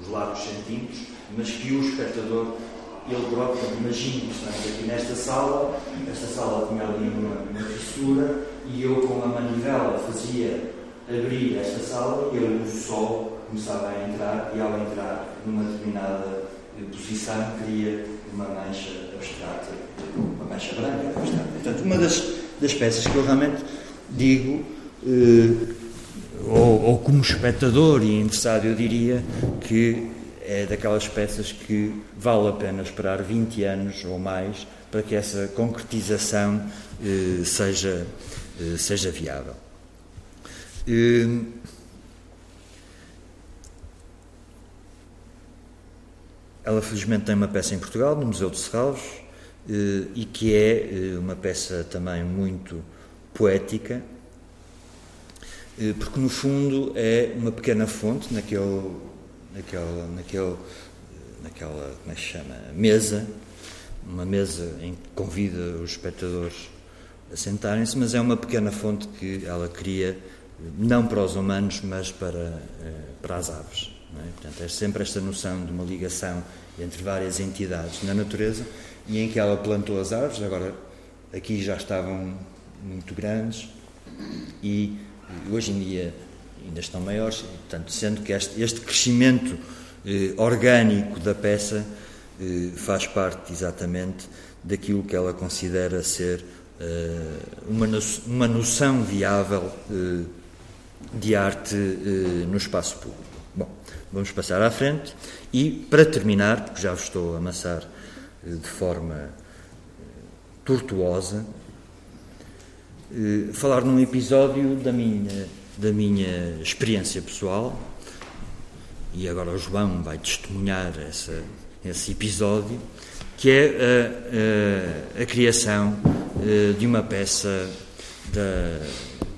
uns largos centímetros, mas que o espectador ele próprio, imagino, portanto, aqui nesta sala, esta sala tinha ali uma, uma fissura e eu com a manivela fazia abrir esta sala e do sol começava a entrar e ao entrar numa determinada posição cria uma mancha abstrata, uma mancha branca abstrata. Portanto, uma das, das peças que eu realmente digo, eh, ou, ou como espectador e interessado, eu diria que é daquelas peças que vale a pena esperar 20 anos ou mais para que essa concretização eh, seja, eh, seja viável. Eh, ela felizmente tem uma peça em Portugal, no Museu de Serralves, eh, e que é eh, uma peça também muito poética, porque no fundo é uma pequena fonte naquele, naquele, naquele, naquela, como é que se chama, mesa, uma mesa em que convida os espectadores a sentarem-se, mas é uma pequena fonte que ela cria, não para os humanos, mas para, eh, para as aves. É? Portanto, é sempre esta noção de uma ligação entre várias entidades na natureza e em que ela plantou as árvores, agora aqui já estavam muito grandes e hoje em dia ainda estão maiores, portanto, sendo que este, este crescimento eh, orgânico da peça eh, faz parte exatamente daquilo que ela considera ser eh, uma, no, uma noção viável eh, de arte eh, no espaço público. Bom, vamos passar à frente e, para terminar, porque já vos estou a amassar eh, de forma tortuosa, falar num episódio da minha, da minha experiência pessoal, e agora o João vai testemunhar essa, esse episódio, que é a, a, a criação eh, de uma peça da,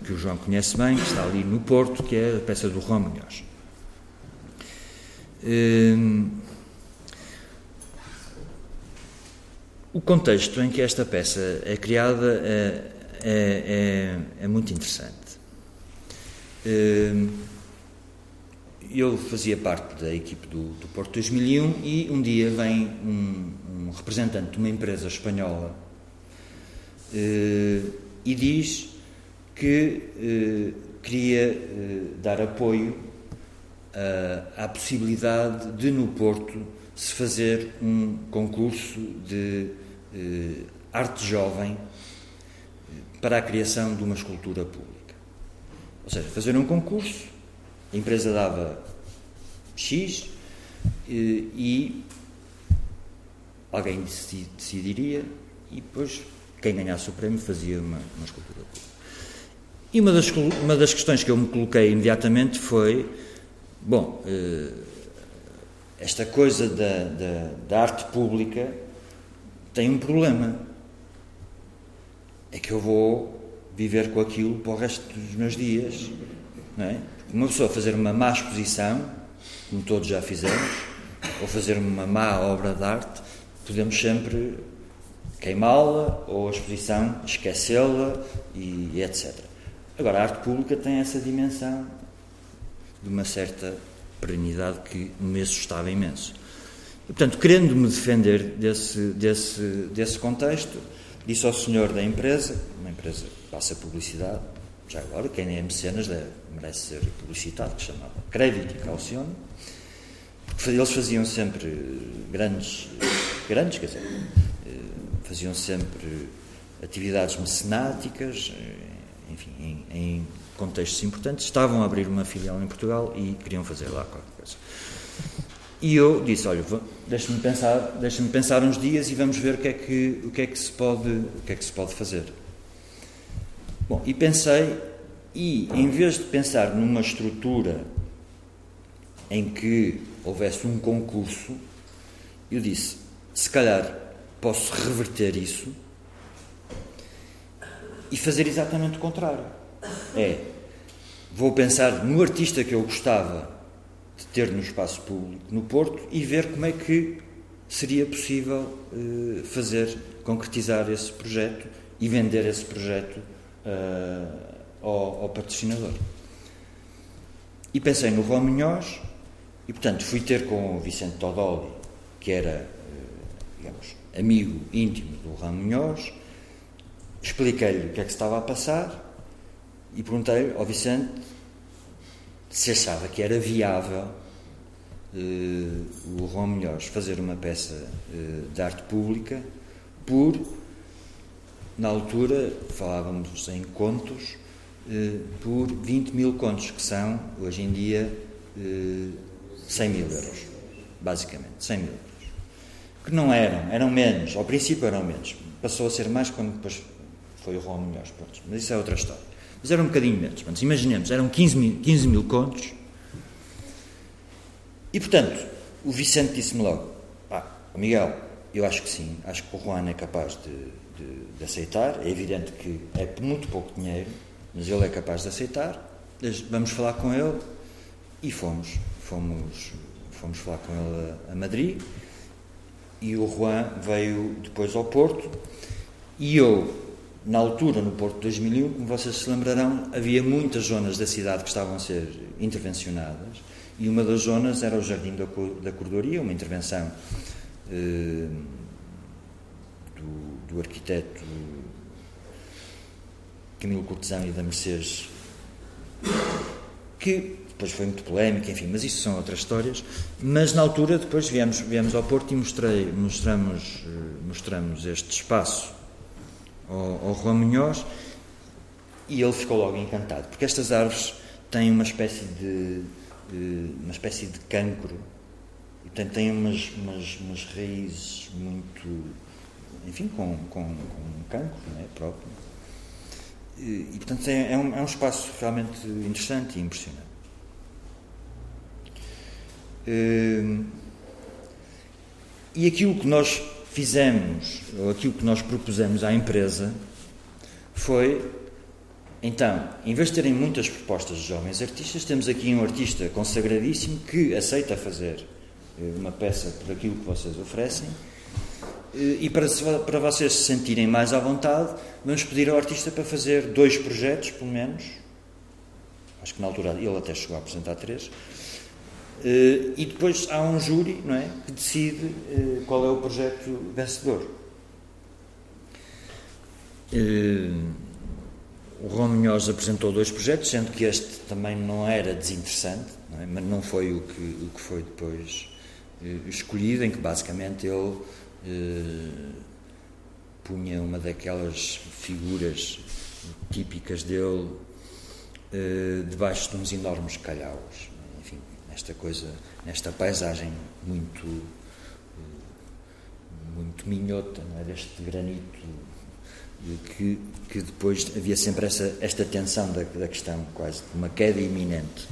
que o João conhece bem, que está ali no Porto, que é a peça do Juan Munhoz. Eh, o contexto em que esta peça é criada é, é, é, é muito interessante. Eu fazia parte da equipe do, do, Porto 2001 e um dia vem um, um representante de uma empresa espanhola eh, e diz que eh, queria eh, dar apoio à possibilidade de no Porto se fazer um concurso de arte jovem para a criação de uma escultura pública. Ou seja, fazer um concurso, a empresa dava X e alguém decidiria e depois quem ganhasse o prémio fazia uma, uma escultura. E uma das, uma das questões que eu me coloquei imediatamente foi: bom, eh, esta coisa da, da, da arte pública tem um problema. É que eu vou viver com aquilo para o resto dos meus dias. Não é? Uma pessoa fazer uma má exposição, como todos já fizemos, ou fazer uma má obra de arte, podemos sempre queimá-la ou a exposição esquecê-la e, etc. Agora, a arte pública tem essa dimensão de uma certa perenidade que no mês estava imenso. E, portanto, querendo-me defender desse, desse, desse contexto, disse ao senhor da empresa, uma empresa passa publicidade, já agora, quem é mecenas deve, merece ser publicitado, que chamava Crédito e Calcione, eles faziam sempre grandes, grandes, quer dizer, faziam sempre atividades mecenáticas, eh, enfim, em, em, contextos importantes. Estavam a abrir uma filial em Portugal e queriam fazer lá qualquer coisa. E eu disse, olha, deixa-me pensar, deixa-me pensar uns dias e vamos ver o que é que o que é que se pode, o que é que se pode fazer. Bom, e pensei e em vez de pensar numa estrutura em que houvesse um concurso, eu disse, se calhar posso reverter isso e fazer exatamente o contrário. É, vou pensar no artista que eu gostava de ter no espaço público no Porto e ver como é que seria possível uh, fazer, concretizar esse projeto e vender esse projeto uh, ao, ao, patrocinador. E pensei no Juan Munhoz e, portanto, fui ter com o Vicente Todoli, que era, uh, digamos, amigo íntimo do Ramunhoz, expliquei-lhe o que é que estava a passar e perguntei ao Vicente se achava que era viável uh, o Ron Melhores fazer uma peça de arte pública por, na altura, falávamos em contos, uh, por 20 mil contos, que são, hoje em dia, 100 mil euros, basicamente, 100 mil euros. Que não eram, eram menos, ao princípio eram menos, passou a ser mais quando depois foi o Ron Melhores, pronto, mas isso é outra história. Mas era um bocadinho menos, pronto, imaginemos, eram 15 mil, 15 mil contos, e, portanto, o Vicente disse-me logo: pá, Miguel, eu acho que sim, acho que o Juan é capaz de, de, aceitar. É evidente que é muito pouco dinheiro, mas ele é capaz de aceitar. Vamos falar com ele. E fomos. Fomos, fomos falar com ele a, a Madrid. E o Juan veio depois ao Porto. E eu, na altura, no Porto de 2001, como vocês se lembrarão, havia muitas zonas da cidade que estavam a ser intervencionadas e uma das zonas era o Jardim da, da Cordoria, uma intervenção eh, do, do, arquiteto Camilo Cortesão e da Mercedes, que depois foi muito polémica, enfim, mas isso são outras histórias. Mas na altura, depois viemos, viemos ao Porto e mostrei, mostramos, eh, mostramos este espaço ao, ao Juan Munhoz e ele ficou logo encantado, porque estas árvores têm uma espécie de uma espécie de cancro. E, tem umas, umas, umas raízes muito. Enfim, com, com, com cancro é, próprio. E, e portanto, é, é, um, é um espaço realmente interessante e impressionante. Hum, e aquilo que nós fizemos, ou aquilo que nós propusemos à empresa, foi então, em vez de terem muitas propostas de jovens artistas, temos aqui um artista consagradíssimo que aceita fazer eh, uma peça por aquilo que vocês oferecem. Eh, e para, para vocês se sentirem mais à vontade, vamos pedir ao artista para fazer dois projetos, pelo menos. Acho que na altura ele até chegou a apresentar três. Eh, e depois há um júri não é, que decide qual é o projeto vencedor. O Ron Munhoz apresentou dois projetos, sendo que este também não era desinteressante, não é? mas não foi o que, o que foi depois eh, escolhido, em que basicamente ele eh, punha uma daquelas figuras típicas dele eh, debaixo de uns enormes calhaus. Enfim, nesta coisa, nesta paisagem muito, eh, muito minhota, não é? deste granito que, que depois havia sempre essa, esta tensão da, da questão, quase uma queda iminente.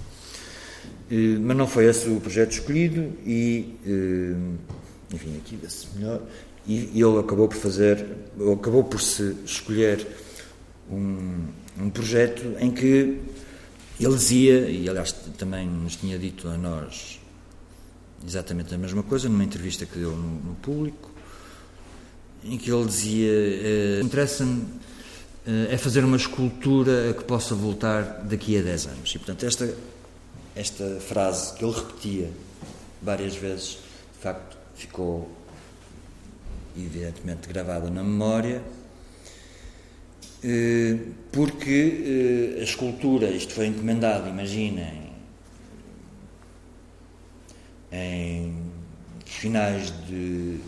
Eh, mas não foi esse o projeto escolhido e, eh, enfim, aqui vê-se melhor, e, ele acabou por fazer, acabou por se escolher um, um projeto em que ele dizia, e aliás também nos tinha dito a nós exatamente a mesma coisa, numa entrevista que deu no, no público, em que ele dizia: eh, Interessa-me eh, é fazer uma escultura que possa voltar daqui a 10 anos. E, portanto, esta, esta frase que ele repetia várias vezes, de facto, ficou evidentemente gravada na memória, eh, porque a escultura, isto foi encomendado, imaginem, em finais de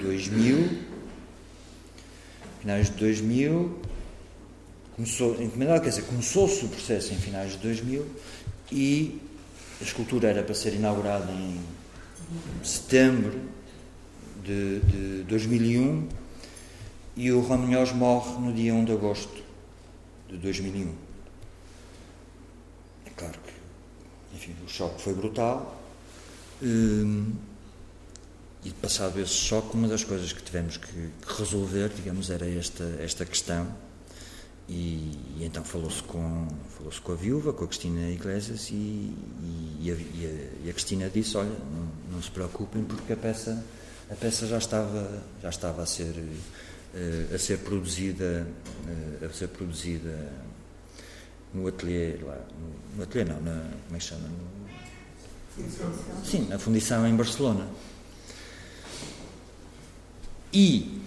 2000, finais de 2000, começou, encomendado, quer dizer, começou-se o processo em finais de 2000 e a escultura era para ser inaugurada em setembro de, de 2001 e o Ramonhós morre no dia 1 de agosto de 2001. É claro que, enfim, o choque foi brutal. Hum, e passado esse choque, uma das coisas que tivemos que, que resolver, digamos, era esta, esta questão. E, e então falou-se com, falou com a viúva, com a Cristina Iglesias, e, e, a, e a, Cristina disse: Olha, não, não, se preocupem, porque a peça, a peça já, estava, já estava a ser, uh, a ser produzida, uh, a ser produzida no ateliê, lá, no, ateliê não, na, como é que chama? No, sim, na fundição em Barcelona. E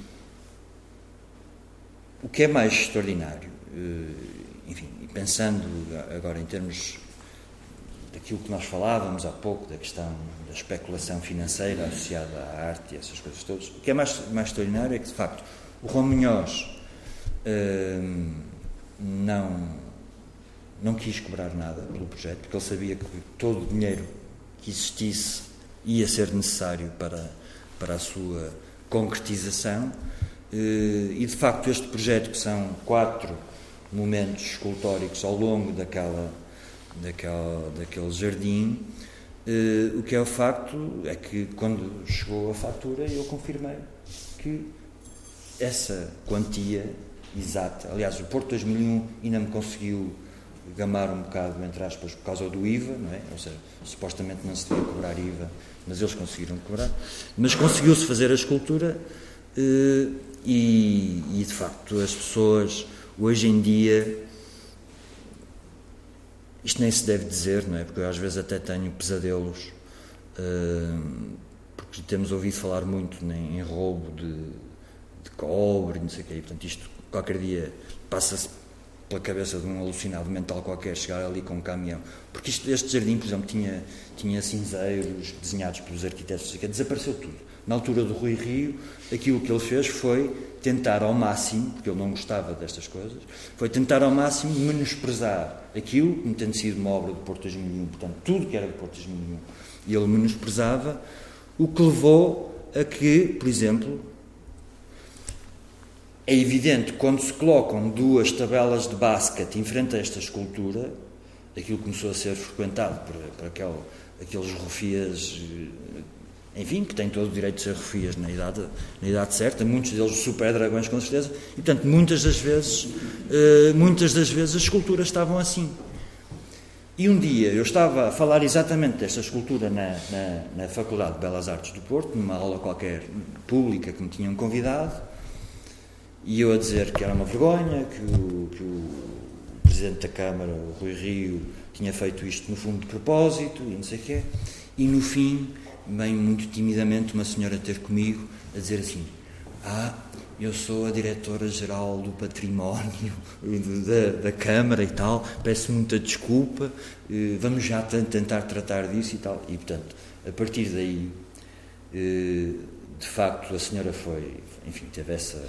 o que é mais extraordinário, eh, enfim, pensando agora em termos daquilo que nós falávamos há pouco, da questão da especulação financeira associada à arte e essas coisas todas, o que é mais, mais extraordinário é que, de facto, o Juan Munhoz hum, não, não quis cobrar nada pelo projeto, porque ele sabia que todo o dinheiro que existisse ia ser necessário para, para a sua concretização. Eh, e, de facto, este projeto, que são quatro momentos escultóricos ao longo daquela, daquela, daquele jardim, eh, o que é o facto é que, quando chegou a fatura, eu confirmei que essa quantia exata, aliás, o Porto 2001 ainda me conseguiu gamar um bocado, entre aspas, por causa do IVA, não é? Ou seja, supostamente não se devia cobrar IVA, mas eles conseguiram cobrar. Mas conseguiu-se fazer a escultura eh, e, e, de facto, as pessoas, hoje em dia, isto nem se deve dizer, não é? Porque eu às vezes até tenho pesadelos, eh, porque temos ouvido falar muito em roubo de, de cobre, não sei o quê, e, portanto, isto qualquer dia passa-se pela cabeça de um alucinado mental qualquer chegar ali com um caminhão. Porque isto, este jardim, por exemplo, tinha, tinha cinzeiros desenhados pelos arquitetos, que desapareceu tudo. Na altura do Rui Rio, aquilo que ele fez foi tentar ao máximo, porque ele não gostava destas coisas, foi tentar ao máximo menosprezar aquilo, como tendo sido uma obra do Porto 2001, portanto, tudo que era do Porto 2001, e ele menosprezava, o que levou a que, por exemplo, é evidente, quando se colocam duas tabelas de basquete em frente a esta escultura, aquilo começou a ser frequentado por, por aquele, aqueles rufias, eh, enfim, que têm todo o direito de ser rufias na idade, na idade certa, muitos deles super dragões com certeza, e portanto muitas das vezes, eh, muitas das vezes as esculturas estavam assim. E um dia eu estava a falar exatamente desta escultura na, na, na Faculdade de Belas Artes do Porto, numa aula qualquer pública que me tinham convidado, e eu a dizer que era uma vergonha, que o, que o Presidente da Câmara, o Rui Rio, tinha feito isto no fundo de propósito e não sei o quê. E no fim, bem muito timidamente, uma senhora ter comigo a dizer assim: Ah, eu sou a diretora-geral do património da, da, Câmara e tal, peço muita desculpa, eh, vamos já tentar tratar disso e tal. E, portanto, a partir daí, eh, de facto, a senhora foi, enfim, teve essa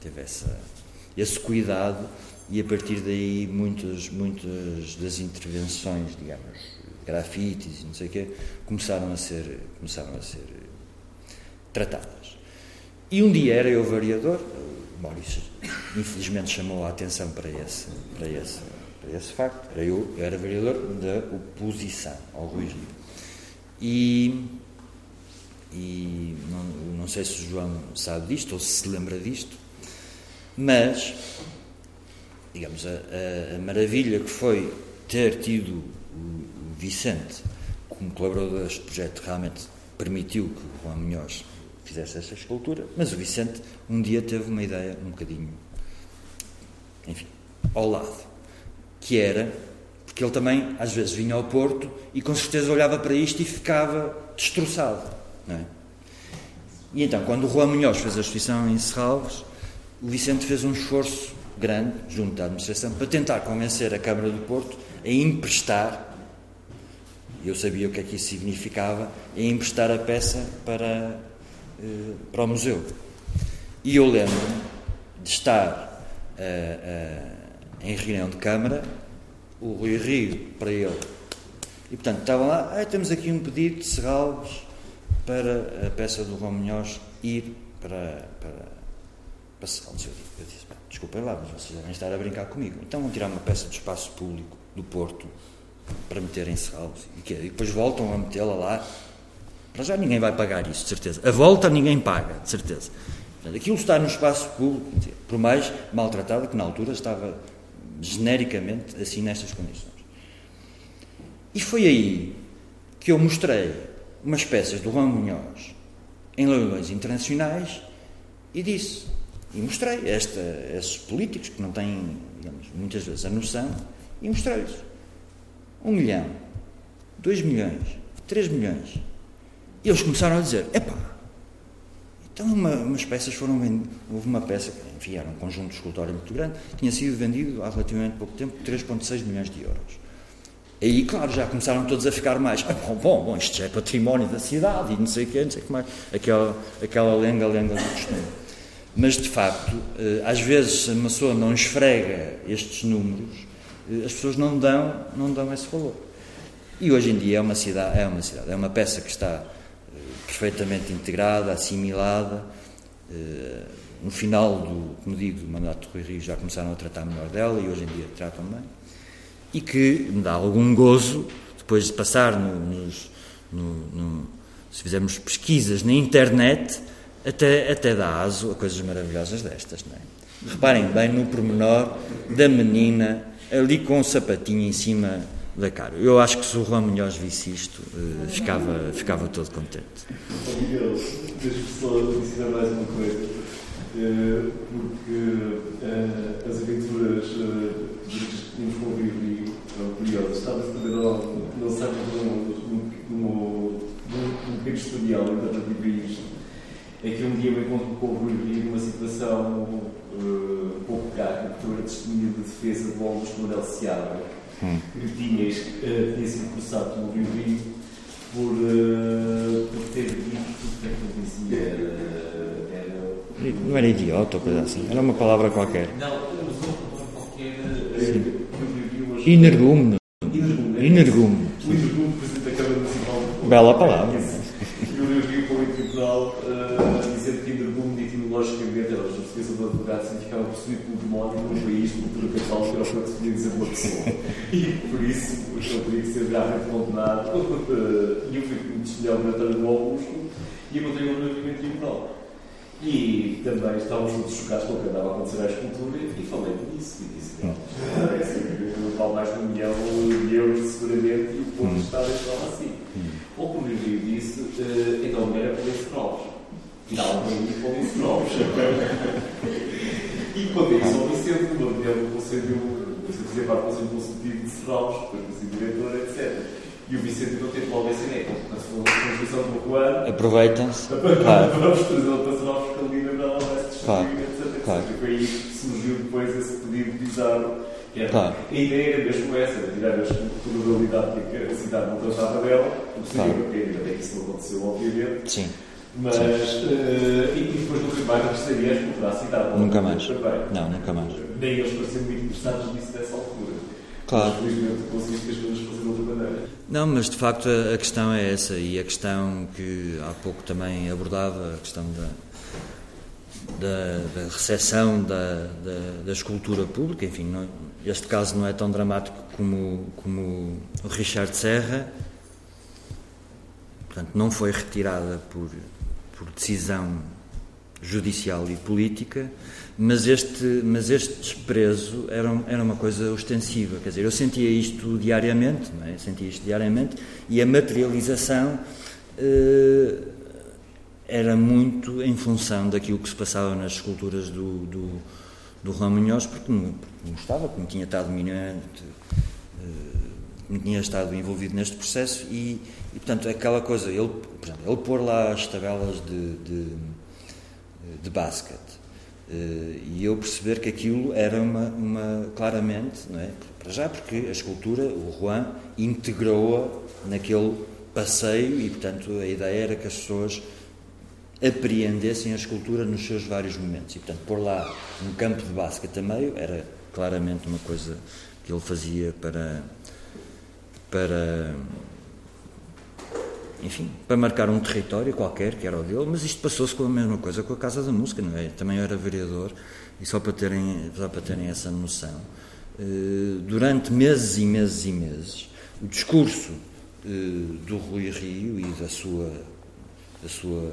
teve essa, esse cuidado e a partir daí muitas, muitas das intervenções, digamos, grafites e não sei o quê, começaram a ser, começaram a ser tratadas. E um dia era eu vereador, o Maurício infelizmente chamou a atenção para esse, para esse, para esse facto, era eu, eu era vereador da oposição ao Rui Rio. E, e não, não sei se o João sabe disto ou se se lembra disto, mas, digamos, a, a, a maravilha que foi ter tido o Vicente como colaborador deste projeto realmente permitiu que o Juan Munhoz fizesse essa escultura, mas o Vicente um dia teve uma ideia um bocadinho, enfim, ao lado, que era, porque ele também às vezes vinha ao Porto e com certeza olhava para isto e ficava destroçado, não é? E então, quando o Juan Munhoz fez a exposição em Serralves, o Vicente fez um esforço grande, junto da administração, para tentar convencer a Câmara do Porto a emprestar, eu sabia o que é que isso significava, a emprestar a peça para, eh, para o museu. E eu lembro de estar uh, uh, em reunião de Câmara, o Rui Rio para ele. E portanto estavam lá, ah, temos aqui um pedido de Serralves para a peça do Romunhós ir para, para passá Eu disse, desculpem lá, mas vocês devem estar a brincar comigo. Então vão tirar uma peça de espaço público do Porto para meter em Serralves. E, e depois voltam a metê-la lá. Para já ninguém vai pagar isso, de certeza. A volta ninguém paga, de certeza. Portanto, aquilo está no espaço público, por mais maltratado que na altura estava genericamente assim nestas condições. E foi aí que eu mostrei umas peças do Juan Munhoz em leilões internacionais e disse: e mostrei esta, esses políticos que não têm, digamos, muitas vezes a noção, e mostrei-lhes. Um milhão, dois milhões, três milhões. E eles começaram a dizer: epá, Então, uma, umas peças foram vendidas. Houve uma peça, enfim, era um conjunto escultórico muito grande, tinha sido vendido há relativamente pouco tempo 3,6 milhões de euros. Aí, claro, já começaram todos a ficar mais. Ah, bom, bom, bom, isto já é património da cidade e não sei o quê, não sei o que mais. Aquela, aquela lenga-lenga do costume. Mas, de facto, eh, às vezes, se uma pessoa não esfrega estes números, as pessoas não dão, não dão esse valor. E hoje em dia é uma cidade, é uma cidade, é uma peça que está eh, perfeitamente integrada, assimilada. No final do, como digo, do mandato do Rui Rio já começaram a tratar melhor dela e hoje em dia tratam bem. E que me dá algum gozo depois de passar no, nos, no, no, se fizermos pesquisas na internet, até, até dá aso a coisas maravilhosas destas, não é? Reparem bem no pormenor da menina ali com o sapatinho em cima da cara. Eu acho que se o Juan Munhoz visse isto, uh, ficava, ficava todo contente. Miguel, deixa-me só mais uma coisa, uh, porque uh, as aventuras dos meninos com o Rio são curiosas. Estava-se a fazer, não sabe, num pequeno historial, então, para isto é que um dia me encontro com o Rui numa situação uh, um pouco cá, porque tu era testemunha de defesa do Augusto Manuel Seabra, hum. que uh, tinha sido processado pelo Rui Rio por, uh, por ter dito que é que ele dizia era, era. Não era idiota ou coisa assim, era uma palavra qualquer. Não, usou uma palavra qualquer. Inergume. Inergume. Inergume. O Inergume, presidente da Câmara Municipal. Bela palavra. O que se podia dizer uma pessoa. E por isso, ele teria que ser gravemente condenado. E eu fui testemunhar o oratório do Augusto e encontrei um movimento tribunal. E também estávamos todos chocados com o que andava a acontecer à escultura e falei disso. E disse: parece que não vale mais de um milhão de euros, seguramente, e o povo de Estado estava assim. Ou como eu disse, eh, então a mulher é para esse Não, muito bom isso novos. E quando eu sou Vicente, uma mulher do Conselho, eu fazia parte do Conselho Consultivo de Serralves, depois fui diretor, etc. E o Vicente não teve logo essa ideia, falou da Constituição do Ruano. Aproveitam-se. Claro. Vamos trazê-lo para Serralves, porque ali na Bela vai se destruir, claro. etc. Claro. E foi aí que surgiu depois esse pedido bizarro. Era, claro. A ideia era mesmo essa, tirar a probabilidade de que a cidade não tratava dela, o que seria claro. ainda bem que isso não aconteceu, obviamente. Sim. Mas, uh, e depois nunca mais gostaria de explorar a cidade. Nunca mais. Não, nunca mais. Nem eles pareciam muito interessados nisso nessa altura. Claro. Mas, felizmente, conseguiste que as coisas fossem de outra maneira. Não, mas de facto a, a, questão é essa, e a questão que há pouco também abordava, a questão da, da, da recepção da, da, da, escultura pública, enfim, não, este caso não é tão dramático como, como o Richard Serra, portanto, não foi retirada por por decisão judicial e política, mas este, mas este desprezo era, era uma coisa ostensiva. Quer dizer, eu sentia isto diariamente, não é? sentia isto diariamente, e a materialização eh, era muito em função daquilo que se passava nas esculturas do, do, do porque não, porque não estava, porque tinha estado minimamente. Eh, tinha estado envolvido neste processo e, e portanto, aquela coisa, ele, por exemplo, ele pôr lá as tabelas de, de, de basquete uh, e eu perceber que aquilo era uma, uma claramente, não é? Para já porque a escultura, o Juan, integrou-a naquele passeio e, portanto, a ideia era que as pessoas apreendessem a escultura nos seus vários momentos. E, portanto, pôr lá um campo de basquete a meio era claramente uma coisa que ele fazia para para enfim, para marcar um território qualquer, que era o dele, mas isto passou-se com a mesma coisa com a Casa da Música, não é? Também era vereador, e só para terem, só para terem essa noção, eh, durante meses e meses e meses, o discurso eh, do Rui Rio e da sua, da sua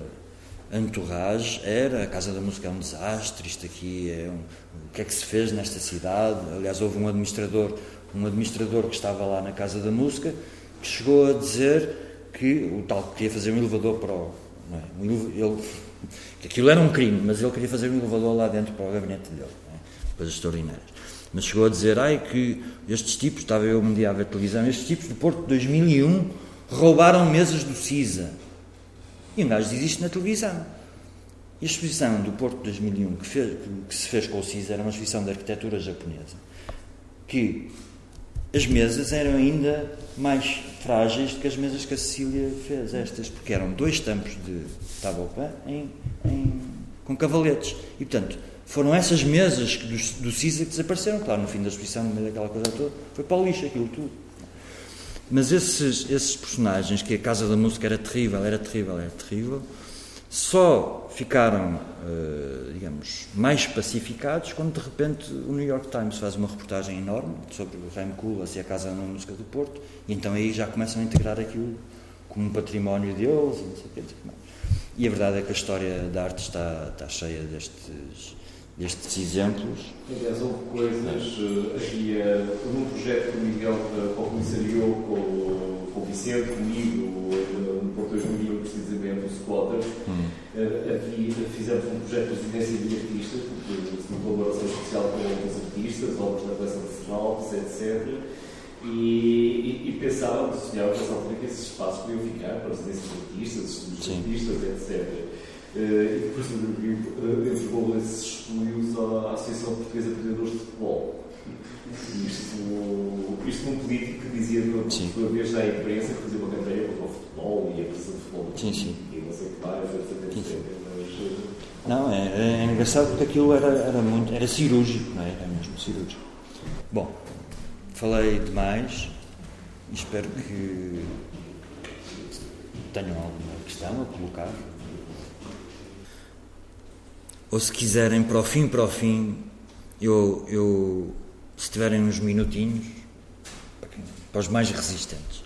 entourage era a Casa da Música é um desastre, isto aqui é um, o que é que se fez nesta cidade, aliás houve um administrador um administrador que estava lá na Casa da Música, que chegou a dizer que o tal que queria fazer um elevador para o. É? um, ele, aquilo era um crime, mas ele queria fazer um elevador lá dentro para o gabinete dele, é? coisas extraordinárias. Mas chegou a dizer, ai, que estes tipos, estava eu um dia a ver televisão, estes tipos do Porto de 2001 roubaram mesas do CISA. E um gajo diz isto na televisão. E a exposição do Porto de 2001 que, fez, que se fez com o CIS era uma exposição de arquitetura japonesa, que as mesas eram ainda mais frágeis do que as mesas que a Cecília fez, estas, porque eram dois tampos de tabopã em, em, com cavaletes. E, portanto, foram essas mesas do, do CISA que desapareceram. Claro, no fim da exposição, no meio daquela coisa toda, foi para o lixo aquilo tudo. Mas esses, esses personagens, que a Casa da Música era terrível, era terrível, era terrível, só ficaram, uh, digamos, mais pacificados quando de repente o New York Times faz uma reportagem enorme sobre o Rem Koolhaas e a Casa da Música do Porto, e então aí já começam a integrar aquilo como um património deles, e não sei o que, que E a verdade é que a história da arte está, está cheia destes, destes exemplos. Aliás, houve coisas, havia um projeto que o Miguel comissariou com, com o Vicente, comigo, no Porto 2001, precisamente, o Squatters. Hum. Havia, fizemos um projeto de residência de artistas, uma colaboração social com os artistas, obras da coleção de Serralves, etc. E, e, e pensávamos, sonhávamos nessa altura que esses espaços podiam ficar para residências de artistas, estudos de artistas, etc. Uh, e depois uh, entregou esses estudos à Associação Portuguesa de Treinadores de Futebol. Isto, isto um político que dizia, por sua vez, à imprensa que fazia uma campanha contra o futebol e a pressão de futebol sim, sim. e não sei o que mais, etc. etc. Mas, uh... Não, é, é, engraçado porque aquilo era, era muito, era cirúrgico, não é? Era mesmo cirúrgico. Bom, falei demais espero que tenham alguma questão a colocar. Ou se quiserem, para o fim, para o fim, eu, eu se tiverem uns minutinhos, para os mais resistentes,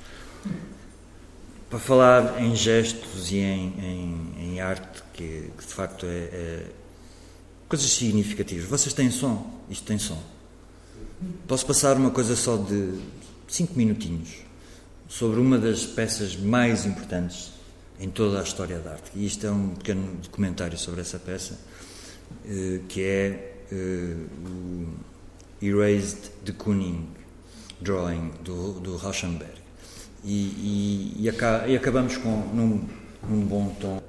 para falar em gestos e em, em, em arte, que, que, de facto é, é, coisas significativas. Vocês têm som? Isto tem som. Posso passar uma coisa só de cinco minutinhos sobre uma das peças mais importantes em toda a história da arte. E isto é um pequeno documentário sobre essa peça que é eh, o Erased de Kooning Drawing do, do Rauschenberg. E, e, e, aca, e acabamos com, num, num bom tom.